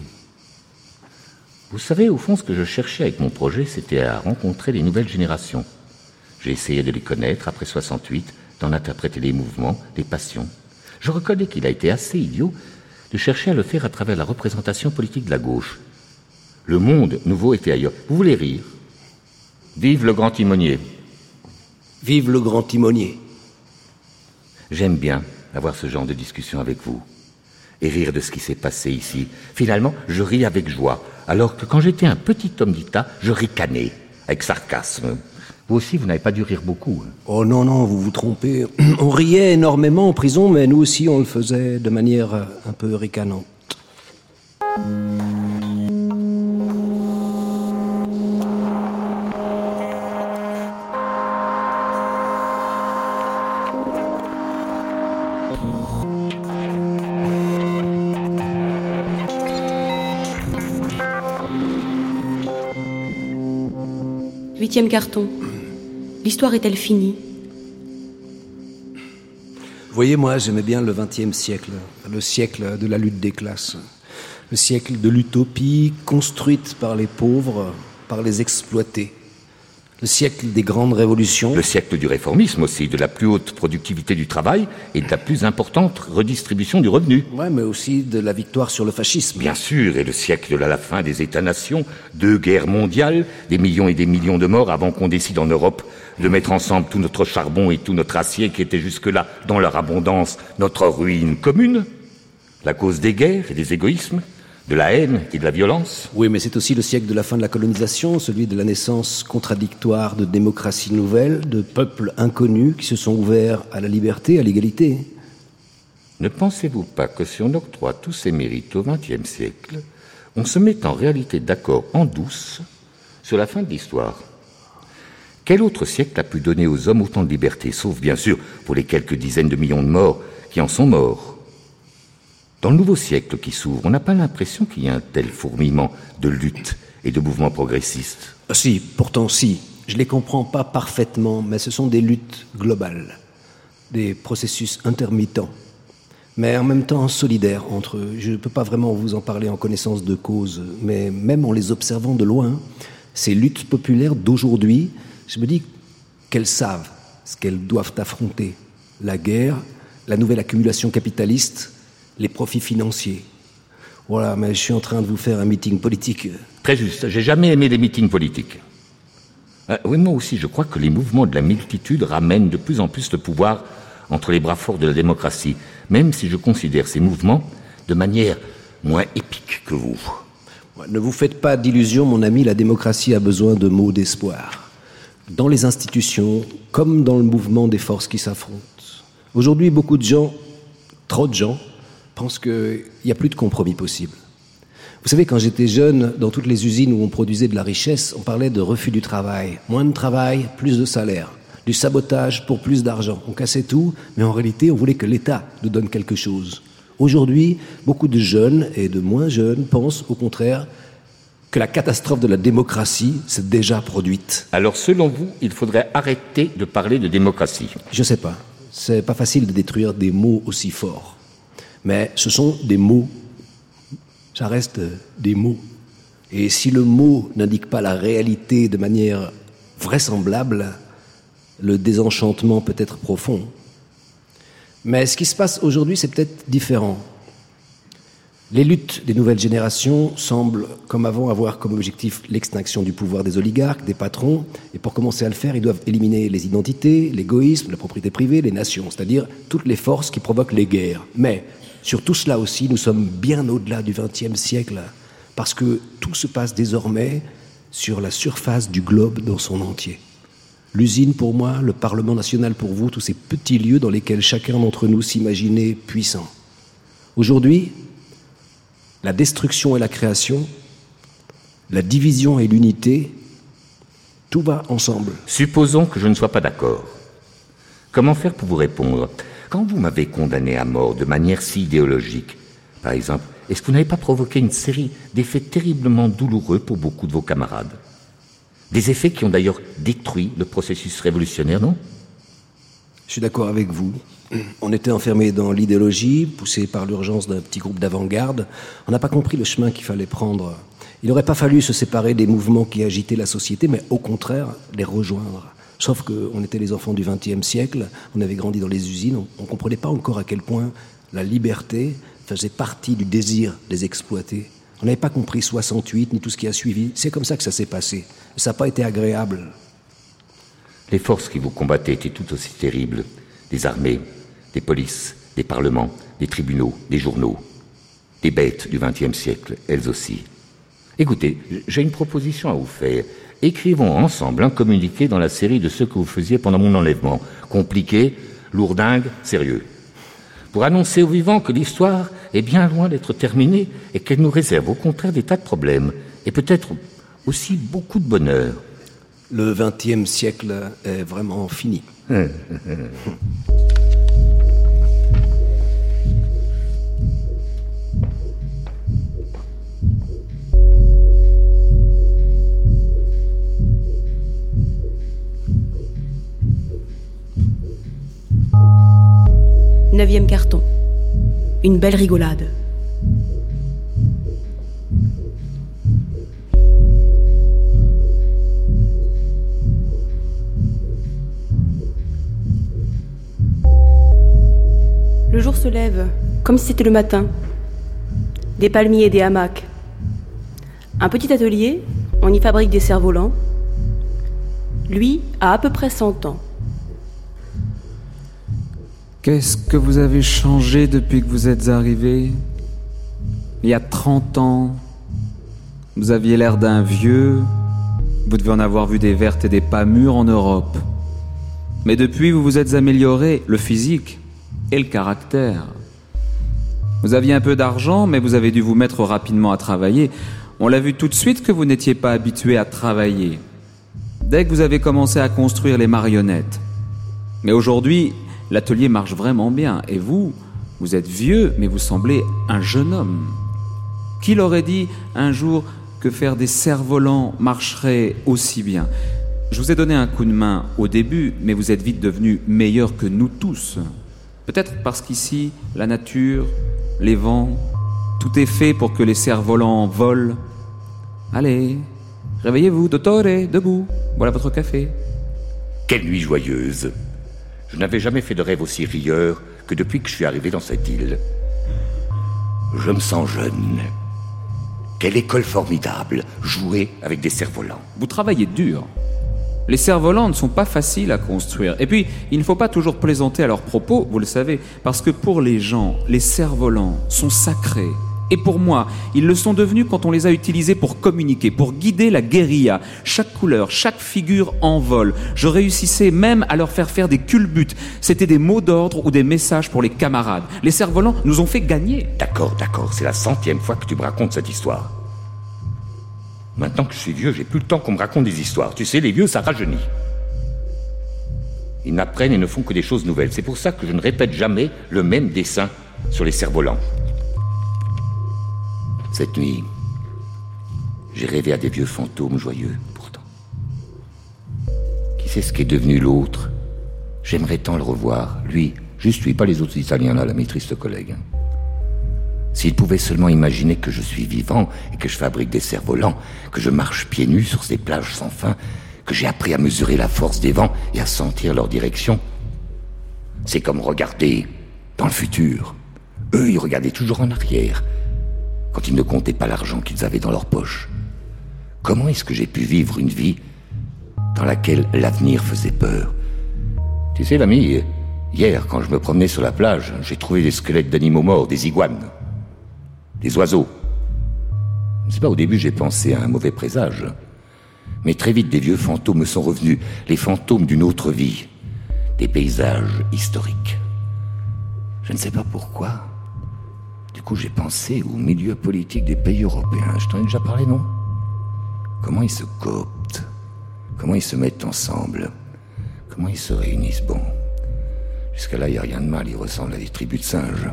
Vous savez, au fond, ce que je cherchais avec mon projet, c'était à rencontrer les nouvelles générations. J'ai essayé de les connaître après 68, d'en interpréter les mouvements, les passions. Je reconnais qu'il a été assez idiot de chercher à le faire à travers la représentation politique de la gauche. Le monde nouveau était ailleurs. Vous voulez rire? Vive le grand timonier. Vive le grand timonier. J'aime bien avoir ce genre de discussion avec vous et rire de ce qui s'est passé ici. Finalement, je ris avec joie, alors que quand j'étais un petit homme d'État, je ricanais avec sarcasme. Vous aussi, vous n'avez pas dû rire beaucoup. Hein. Oh non, non, vous vous trompez. *clears throat* On riait énormément en prison, mais nous aussi, on le faisait de manière un peu ricanante. Carton. L'histoire est-elle finie? Voyez, moi, j'aimais bien le XXe siècle, le siècle de la lutte des classes. Le siècle de l'utopie construite par les pauvres, par les exploités. Le siècle des grandes révolutions. Le siècle du réformisme aussi, de la plus haute productivité du travail et de la plus importante redistribution du revenu. Ouais, mais aussi de la victoire sur le fascisme. Bien sûr, et le siècle de la fin des États-nations, deux guerres mondiales, des millions et des millions de morts avant qu'on décide en Europe de mettre ensemble tout notre charbon et tout notre acier qui était jusque-là, dans leur abondance, notre ruine commune. La cause des guerres et des égoïsmes, de la haine et de la violence. Oui, mais c'est aussi le siècle de la fin de la colonisation, celui de la naissance contradictoire de démocraties nouvelles, de peuples inconnus qui se sont ouverts à la liberté, à l'égalité. Ne pensez-vous pas que si on octroie tous ces mérites au XXe siècle, on se met en réalité d'accord en douce sur la fin de l'histoire? Quel autre siècle a pu donner aux hommes autant de liberté, sauf bien sûr pour les quelques dizaines de millions de morts qui en sont morts? Dans le nouveau siècle qui s'ouvre, on n'a pas l'impression qu'il y a un tel fourmillement de lutte et de mouvements progressistes. Ah, si, pourtant si. Je ne les comprends pas parfaitement, mais ce sont des luttes globales, des processus intermittents, mais en même temps solidaires entre eux. Je ne peux pas vraiment vous en parler en connaissance de cause, mais même en les observant de loin, ces luttes populaires d'aujourd'hui, je me dis qu'elles savent ce qu'elles doivent affronter. La guerre, la nouvelle accumulation capitaliste, les profits financiers. Voilà, mais je suis en train de vous faire un meeting politique. Très juste. J'ai jamais aimé les meetings politiques. Euh, oui, moi aussi, je crois que les mouvements de la multitude ramènent de plus en plus le pouvoir entre les bras forts de la démocratie, même si je considère ces mouvements de manière moins épique que vous. Ne vous faites pas d'illusions, mon ami, la démocratie a besoin de mots d'espoir. Dans les institutions, comme dans le mouvement des forces qui s'affrontent. Aujourd'hui, beaucoup de gens, trop de gens, pense qu'il n'y a plus de compromis possible. Vous savez, quand j'étais jeune, dans toutes les usines où on produisait de la richesse, on parlait de refus du travail. Moins de travail, plus de salaire. Du sabotage pour plus d'argent. On cassait tout, mais en réalité, on voulait que l'État nous donne quelque chose. Aujourd'hui, beaucoup de jeunes et de moins jeunes pensent au contraire que la catastrophe de la démocratie s'est déjà produite. Alors, selon vous, il faudrait arrêter de parler de démocratie? Je ne sais pas. C'est pas facile de détruire des mots aussi forts. Mais ce sont des mots. Ça reste des mots. Et si le mot n'indique pas la réalité de manière vraisemblable, le désenchantement peut être profond. Mais ce qui se passe aujourd'hui, c'est peut-être différent. Les luttes des nouvelles générations semblent, comme avant, avoir comme objectif l'extinction du pouvoir des oligarques, des patrons, et pour commencer à le faire, ils doivent éliminer les identités, l'égoïsme, la propriété privée, les nations, c'est-à-dire toutes les forces qui provoquent les guerres. Mais sur tout cela aussi, nous sommes bien au-delà du XXe siècle, parce que tout se passe désormais sur la surface du globe dans son entier. L'usine pour moi, le Parlement national pour vous, tous ces petits lieux dans lesquels chacun d'entre nous s'imaginait puissant. Aujourd'hui, la destruction et la création, la division et l'unité, tout va ensemble. Supposons que je ne sois pas d'accord. Comment faire pour vous répondre? Quand vous m'avez condamné à mort de manière si idéologique, par exemple, est-ce que vous n'avez pas provoqué une série d'effets terriblement douloureux pour beaucoup de vos camarades? Des effets qui ont d'ailleurs détruit le processus révolutionnaire, non? Je suis d'accord avec vous. *clears throat* On était enfermés dans l'idéologie, poussés par l'urgence d'un petit groupe d'avant-garde. On n'a pas compris le chemin qu'il fallait prendre. Il n'aurait pas fallu se séparer des mouvements qui agitaient la société, mais au contraire, les rejoindre. Sauf qu'on était les enfants du XXe siècle, on avait grandi dans les usines, on ne comprenait pas encore à quel point la liberté faisait partie du désir des exploités. On n'avait pas compris 68 ni tout ce qui a suivi. C'est comme ça que ça s'est passé. Ça n'a pas été agréable. Les forces qui vous combattaient étaient tout aussi terribles. Des armées, des polices, des parlements, des tribunaux, des journaux. Des bêtes du XXe siècle, elles aussi. Écoutez, j'ai une proposition à vous faire. Écrivons ensemble un communiqué dans la série de ce que vous faisiez pendant mon enlèvement. Compliqué, lourdingue, sérieux. Pour annoncer aux vivants que l'histoire est bien loin d'être terminée et qu'elle nous réserve au contraire des tas de problèmes et peut-être aussi beaucoup de bonheur. Le XXe siècle est vraiment fini. *laughs* Neuvième carton. Une belle rigolade. Le jour se lève, comme si c'était le matin. Des palmiers et des hamacs. Un petit atelier, on y fabrique des cerfs-volants. Lui a à peu près 100 ans. Qu'est-ce que vous avez changé depuis que vous êtes arrivé? Il y a 30 ans, vous aviez l'air d'un vieux, vous devez en avoir vu des vertes et des pas mûres en Europe. Mais depuis, vous vous êtes amélioré, le physique et le caractère. Vous aviez un peu d'argent, mais vous avez dû vous mettre rapidement à travailler. On l'a vu tout de suite que vous n'étiez pas habitué à travailler. Dès que vous avez commencé à construire les marionnettes. Mais aujourd'hui, l'atelier marche vraiment bien. Et vous, vous êtes vieux, mais vous semblez un jeune homme. Qui l'aurait dit un jour que faire des cerfs-volants marcherait aussi bien? Je vous ai donné un coup de main au début, mais vous êtes vite devenu meilleur que nous tous. Peut-être parce qu'ici, la nature, les vents, tout est fait pour que les cerfs-volants volent. Allez, réveillez-vous, dottore, debout, voilà votre café. Quelle nuit joyeuse Je n'avais jamais fait de rêve aussi rieur que depuis que je suis arrivé dans cette île. Je me sens jeune. Quelle école formidable, jouer avec des cerfs-volants. Vous travaillez dur. Les cerfs-volants ne sont pas faciles à construire. Et puis, il ne faut pas toujours plaisanter à leurs propos, vous le savez, parce que pour les gens, les cerfs-volants sont sacrés. Et pour moi, ils le sont devenus quand on les a utilisés pour communiquer, pour guider la guérilla. Chaque couleur, chaque figure en vol. Je réussissais même à leur faire faire des culbutes. C'était des mots d'ordre ou des messages pour les camarades. Les cerfs-volants nous ont fait gagner. D'accord, d'accord, c'est la centième fois que tu me racontes cette histoire. Maintenant que je suis vieux, j'ai plus le temps qu'on me raconte des histoires. Tu sais, les vieux, ça rajeunit. Ils n'apprennent et ne font que des choses nouvelles. C'est pour ça que je ne répète jamais le même dessin sur les cerfs-volants. Cette nuit, j'ai rêvé à des vieux fantômes joyeux, pourtant. Qui sait ce qu'est devenu l'autre? J'aimerais tant le revoir, lui, juste lui, pas les autres Italiens là, la mes tristes collègues. S'il pouvait seulement imaginer que je suis vivant et que je fabrique des cerfs-volants, que je marche pieds nus sur ces plages sans fin, que j'ai appris à mesurer la force des vents et à sentir leur direction. C'est comme regarder dans le futur. Eux, ils regardaient toujours en arrière, quand ils ne comptaient pas l'argent qu'ils avaient dans leur poche. Comment est-ce que j'ai pu vivre une vie dans laquelle l'avenir faisait peur? Tu sais, l'ami, hier, quand je me promenais sur la plage, j'ai trouvé des squelettes d'animaux morts, des iguanes, des oiseaux. Je sais pas, au début, j'ai pensé à un mauvais présage. Mais très vite, des vieux fantômes me sont revenus, les fantômes d'une autre vie, des paysages historiques. Je ne sais pas pourquoi. Du coup, j'ai pensé au milieu politique des pays européens. Je t'en ai déjà parlé, non? Comment ils se cooptent? Comment ils se mettent ensemble? Comment ils se réunissent? Bon, jusqu'à là, il n'y a rien de mal, ils ressemblent à des tribus de singes.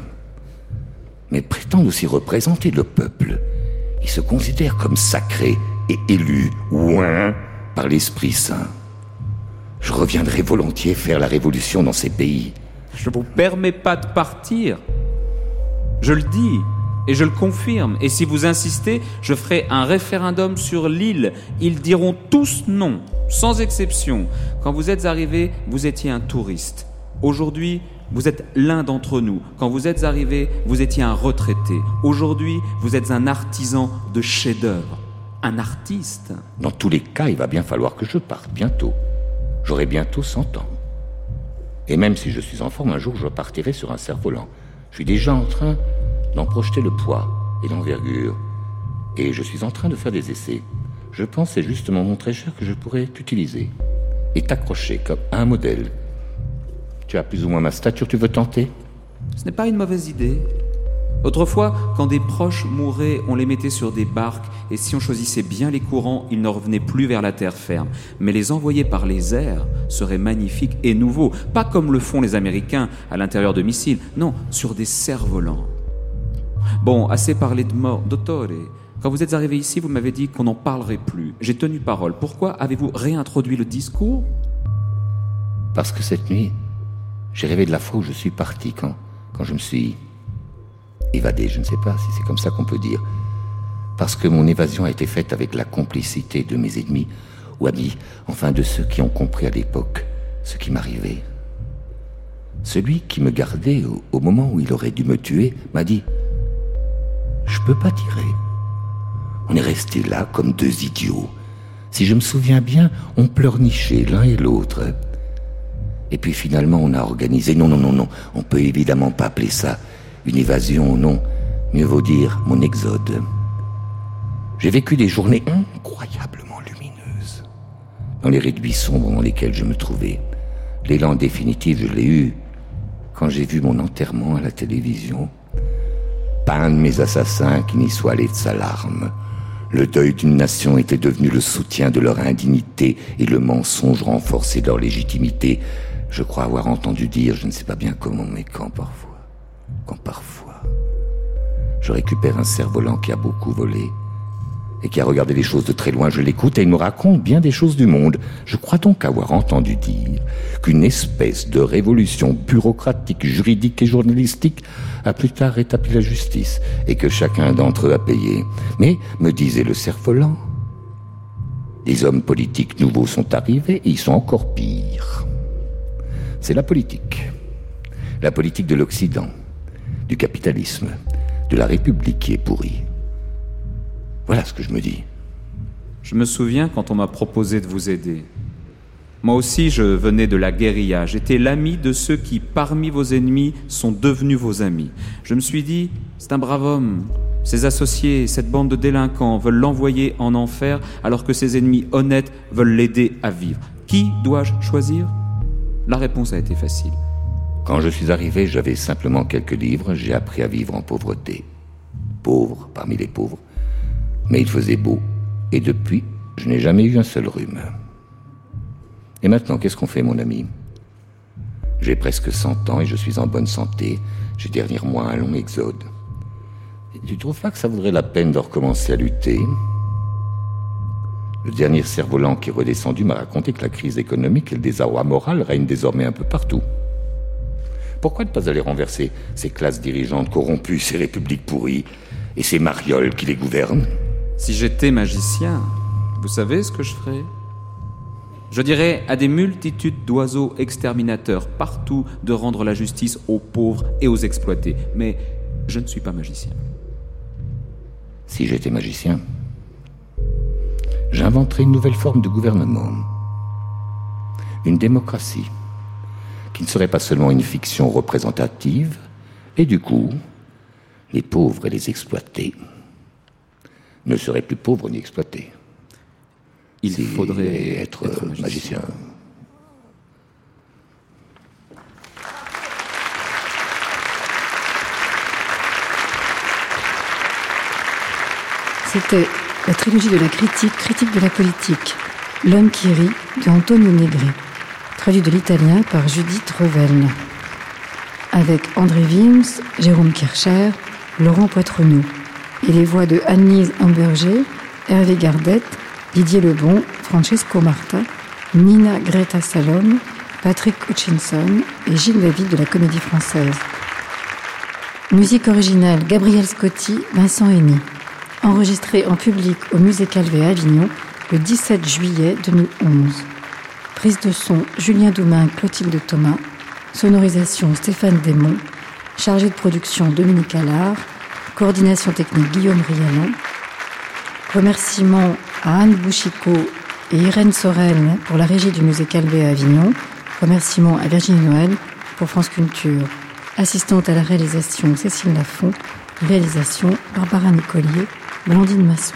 Mais prétendent aussi représenter le peuple. Ils se considèrent comme sacrés et élus, ouin, par l'Esprit Saint. Je reviendrai volontiers faire la révolution dans ces pays. Je vous permets pas de partir. Je le dis et je le confirme. Et si vous insistez, je ferai un référendum sur l'île. Ils diront tous non, sans exception. Quand vous êtes arrivé, vous étiez un touriste. Aujourd'hui, vous êtes l'un d'entre nous. Quand vous êtes arrivé, vous étiez un retraité. Aujourd'hui, vous êtes un artisan de chef-d'œuvre. Un artiste. Dans tous les cas, il va bien falloir que je parte bientôt. J'aurai bientôt 100 ans. Et même si je suis en forme, un jour je partirai sur un cerf-volant. Je suis déjà en train d'en projeter le poids et l'envergure. Et je suis en train de faire des essais. Je pense c'est justement mon très cher que je pourrais t'utiliser et t'accrocher comme un modèle. Tu as plus ou moins ma stature, tu veux tenter? Ce n'est pas une mauvaise idée. Autrefois, quand des proches mouraient, on les mettait sur des barques, et si on choisissait bien les courants, ils ne revenaient plus vers la terre ferme. Mais les envoyer par les airs serait magnifique et nouveau, pas comme le font les Américains à l'intérieur de missiles, non, sur des cerfs-volants. Bon, assez parlé de mort. Dottore, quand vous êtes arrivé ici, vous m'avez dit qu'on n'en parlerait plus. J'ai tenu parole. Pourquoi avez-vous réintroduit le discours? Parce que cette nuit, j'ai rêvé de la fois où je suis parti, quand, quand je me suis évadé, je ne sais pas si c'est comme ça qu'on peut dire. Parce que mon évasion a été faite avec la complicité de mes ennemis, ou amis, enfin de ceux qui ont compris à l'époque ce qui m'arrivait. celui qui me gardait au, moment où il aurait dû me tuer m'a dit Je peux pas tirer. On est restés là comme deux idiots. Si je me souviens bien, on pleurnichait l'un et l'autre. Et puis finalement, on a organisé. Non, non, non, non. On peut évidemment pas appeler ça une évasion, non. Mieux vaut dire mon exode. J'ai vécu des journées incroyablement lumineuses. Dans les réduits sombres dans lesquels je me trouvais. L'élan définitif, je l'ai eu quand j'ai vu mon enterrement à la télévision. Pas un de mes assassins qui n'y soit allé de sa larme. Le deuil d'une nation était devenu le soutien de leur indignité et le mensonge renforçait leur légitimité. Je crois avoir entendu dire, je ne sais pas bien comment, mais quand parfois, quand parfois, je récupère un cerf-volant qui a beaucoup volé, et qui a regardé les choses de très loin. Je l'écoute et il me raconte bien des choses du monde. Je crois donc avoir entendu dire qu'une espèce de révolution bureaucratique, juridique et journalistique a plus tard rétabli la justice et que chacun d'entre eux a payé. Mais, me disait le cerf-volant, des hommes politiques nouveaux sont arrivés et ils sont encore pires. C'est la politique. La politique de l'Occident, du capitalisme, de la République qui est pourrie. Voilà ce que je me dis. Je me souviens quand on m'a proposé de vous aider. Moi aussi, je venais de la guérilla. J'étais l'ami de ceux qui, parmi vos ennemis, sont devenus vos amis. Je me suis dit, c'est un brave homme. Ses associés, cette bande de délinquants veulent l'envoyer en enfer alors que ses ennemis honnêtes veulent l'aider à vivre. Qui dois-je choisir? La réponse a été facile. Quand je suis arrivé, j'avais simplement quelques livres. J'ai appris à vivre en pauvreté. Pauvre parmi les pauvres mais il faisait beau, et depuis, je n'ai jamais eu un seul rhume. Et maintenant, qu'est-ce qu'on fait, mon ami? J'ai presque 100 ans et je suis en bonne santé. J'ai derrière moi un long exode. Et tu trouves pas que ça vaudrait la peine de recommencer à lutter? Le dernier cerf-volant qui est redescendu m'a raconté que la crise économique et le désarroi moral règnent désormais un peu partout. Pourquoi ne pas aller renverser ces classes dirigeantes corrompues, ces républiques pourries et ces marioles qui les gouvernent? Si j'étais magicien, vous savez ce que je ferais? Je dirais à des multitudes d'oiseaux exterminateurs partout de rendre la justice aux pauvres et aux exploités. Mais je ne suis pas magicien. Si j'étais magicien, j'inventerais une nouvelle forme de gouvernement. Une démocratie qui ne serait pas seulement une fiction représentative, et du coup, les pauvres et les exploités ne serait plus pauvre ni exploité. Il faudrait être, magicien. C'était la trilogie de la critique, critique de la politique, L'homme qui rit de Antonio Negri, traduit de l'italien par Judith Revel, avec André Wims, Jérôme Kircher, Laurent Poitrenaud et les voix de Annelise Amberger, Hervé Gardette, Didier Lebon, Francesco Marta, Nina Greta Salom, Patrick Hutchinson et Gilles David de la Comédie Française. Musique originale Gabriel Scotti, Vincent Henny. Enregistré en public au Musée Calvé à Avignon le 17 juillet 2011. Prise de son Julien Doumain, Clotilde Thomas. Sonorisation Stéphane Desmond. Chargé de production Dominique Allard. Coordination technique Guillaume Rianon. Remerciements à Anne Bouchicot et Irène Sorel pour la régie du musée Calvé à Avignon. Remerciements à Virginie Noël pour France Culture. Assistante à la réalisation Cécile Lafont. Réalisation Barbara Nicolier, Blandine Masson.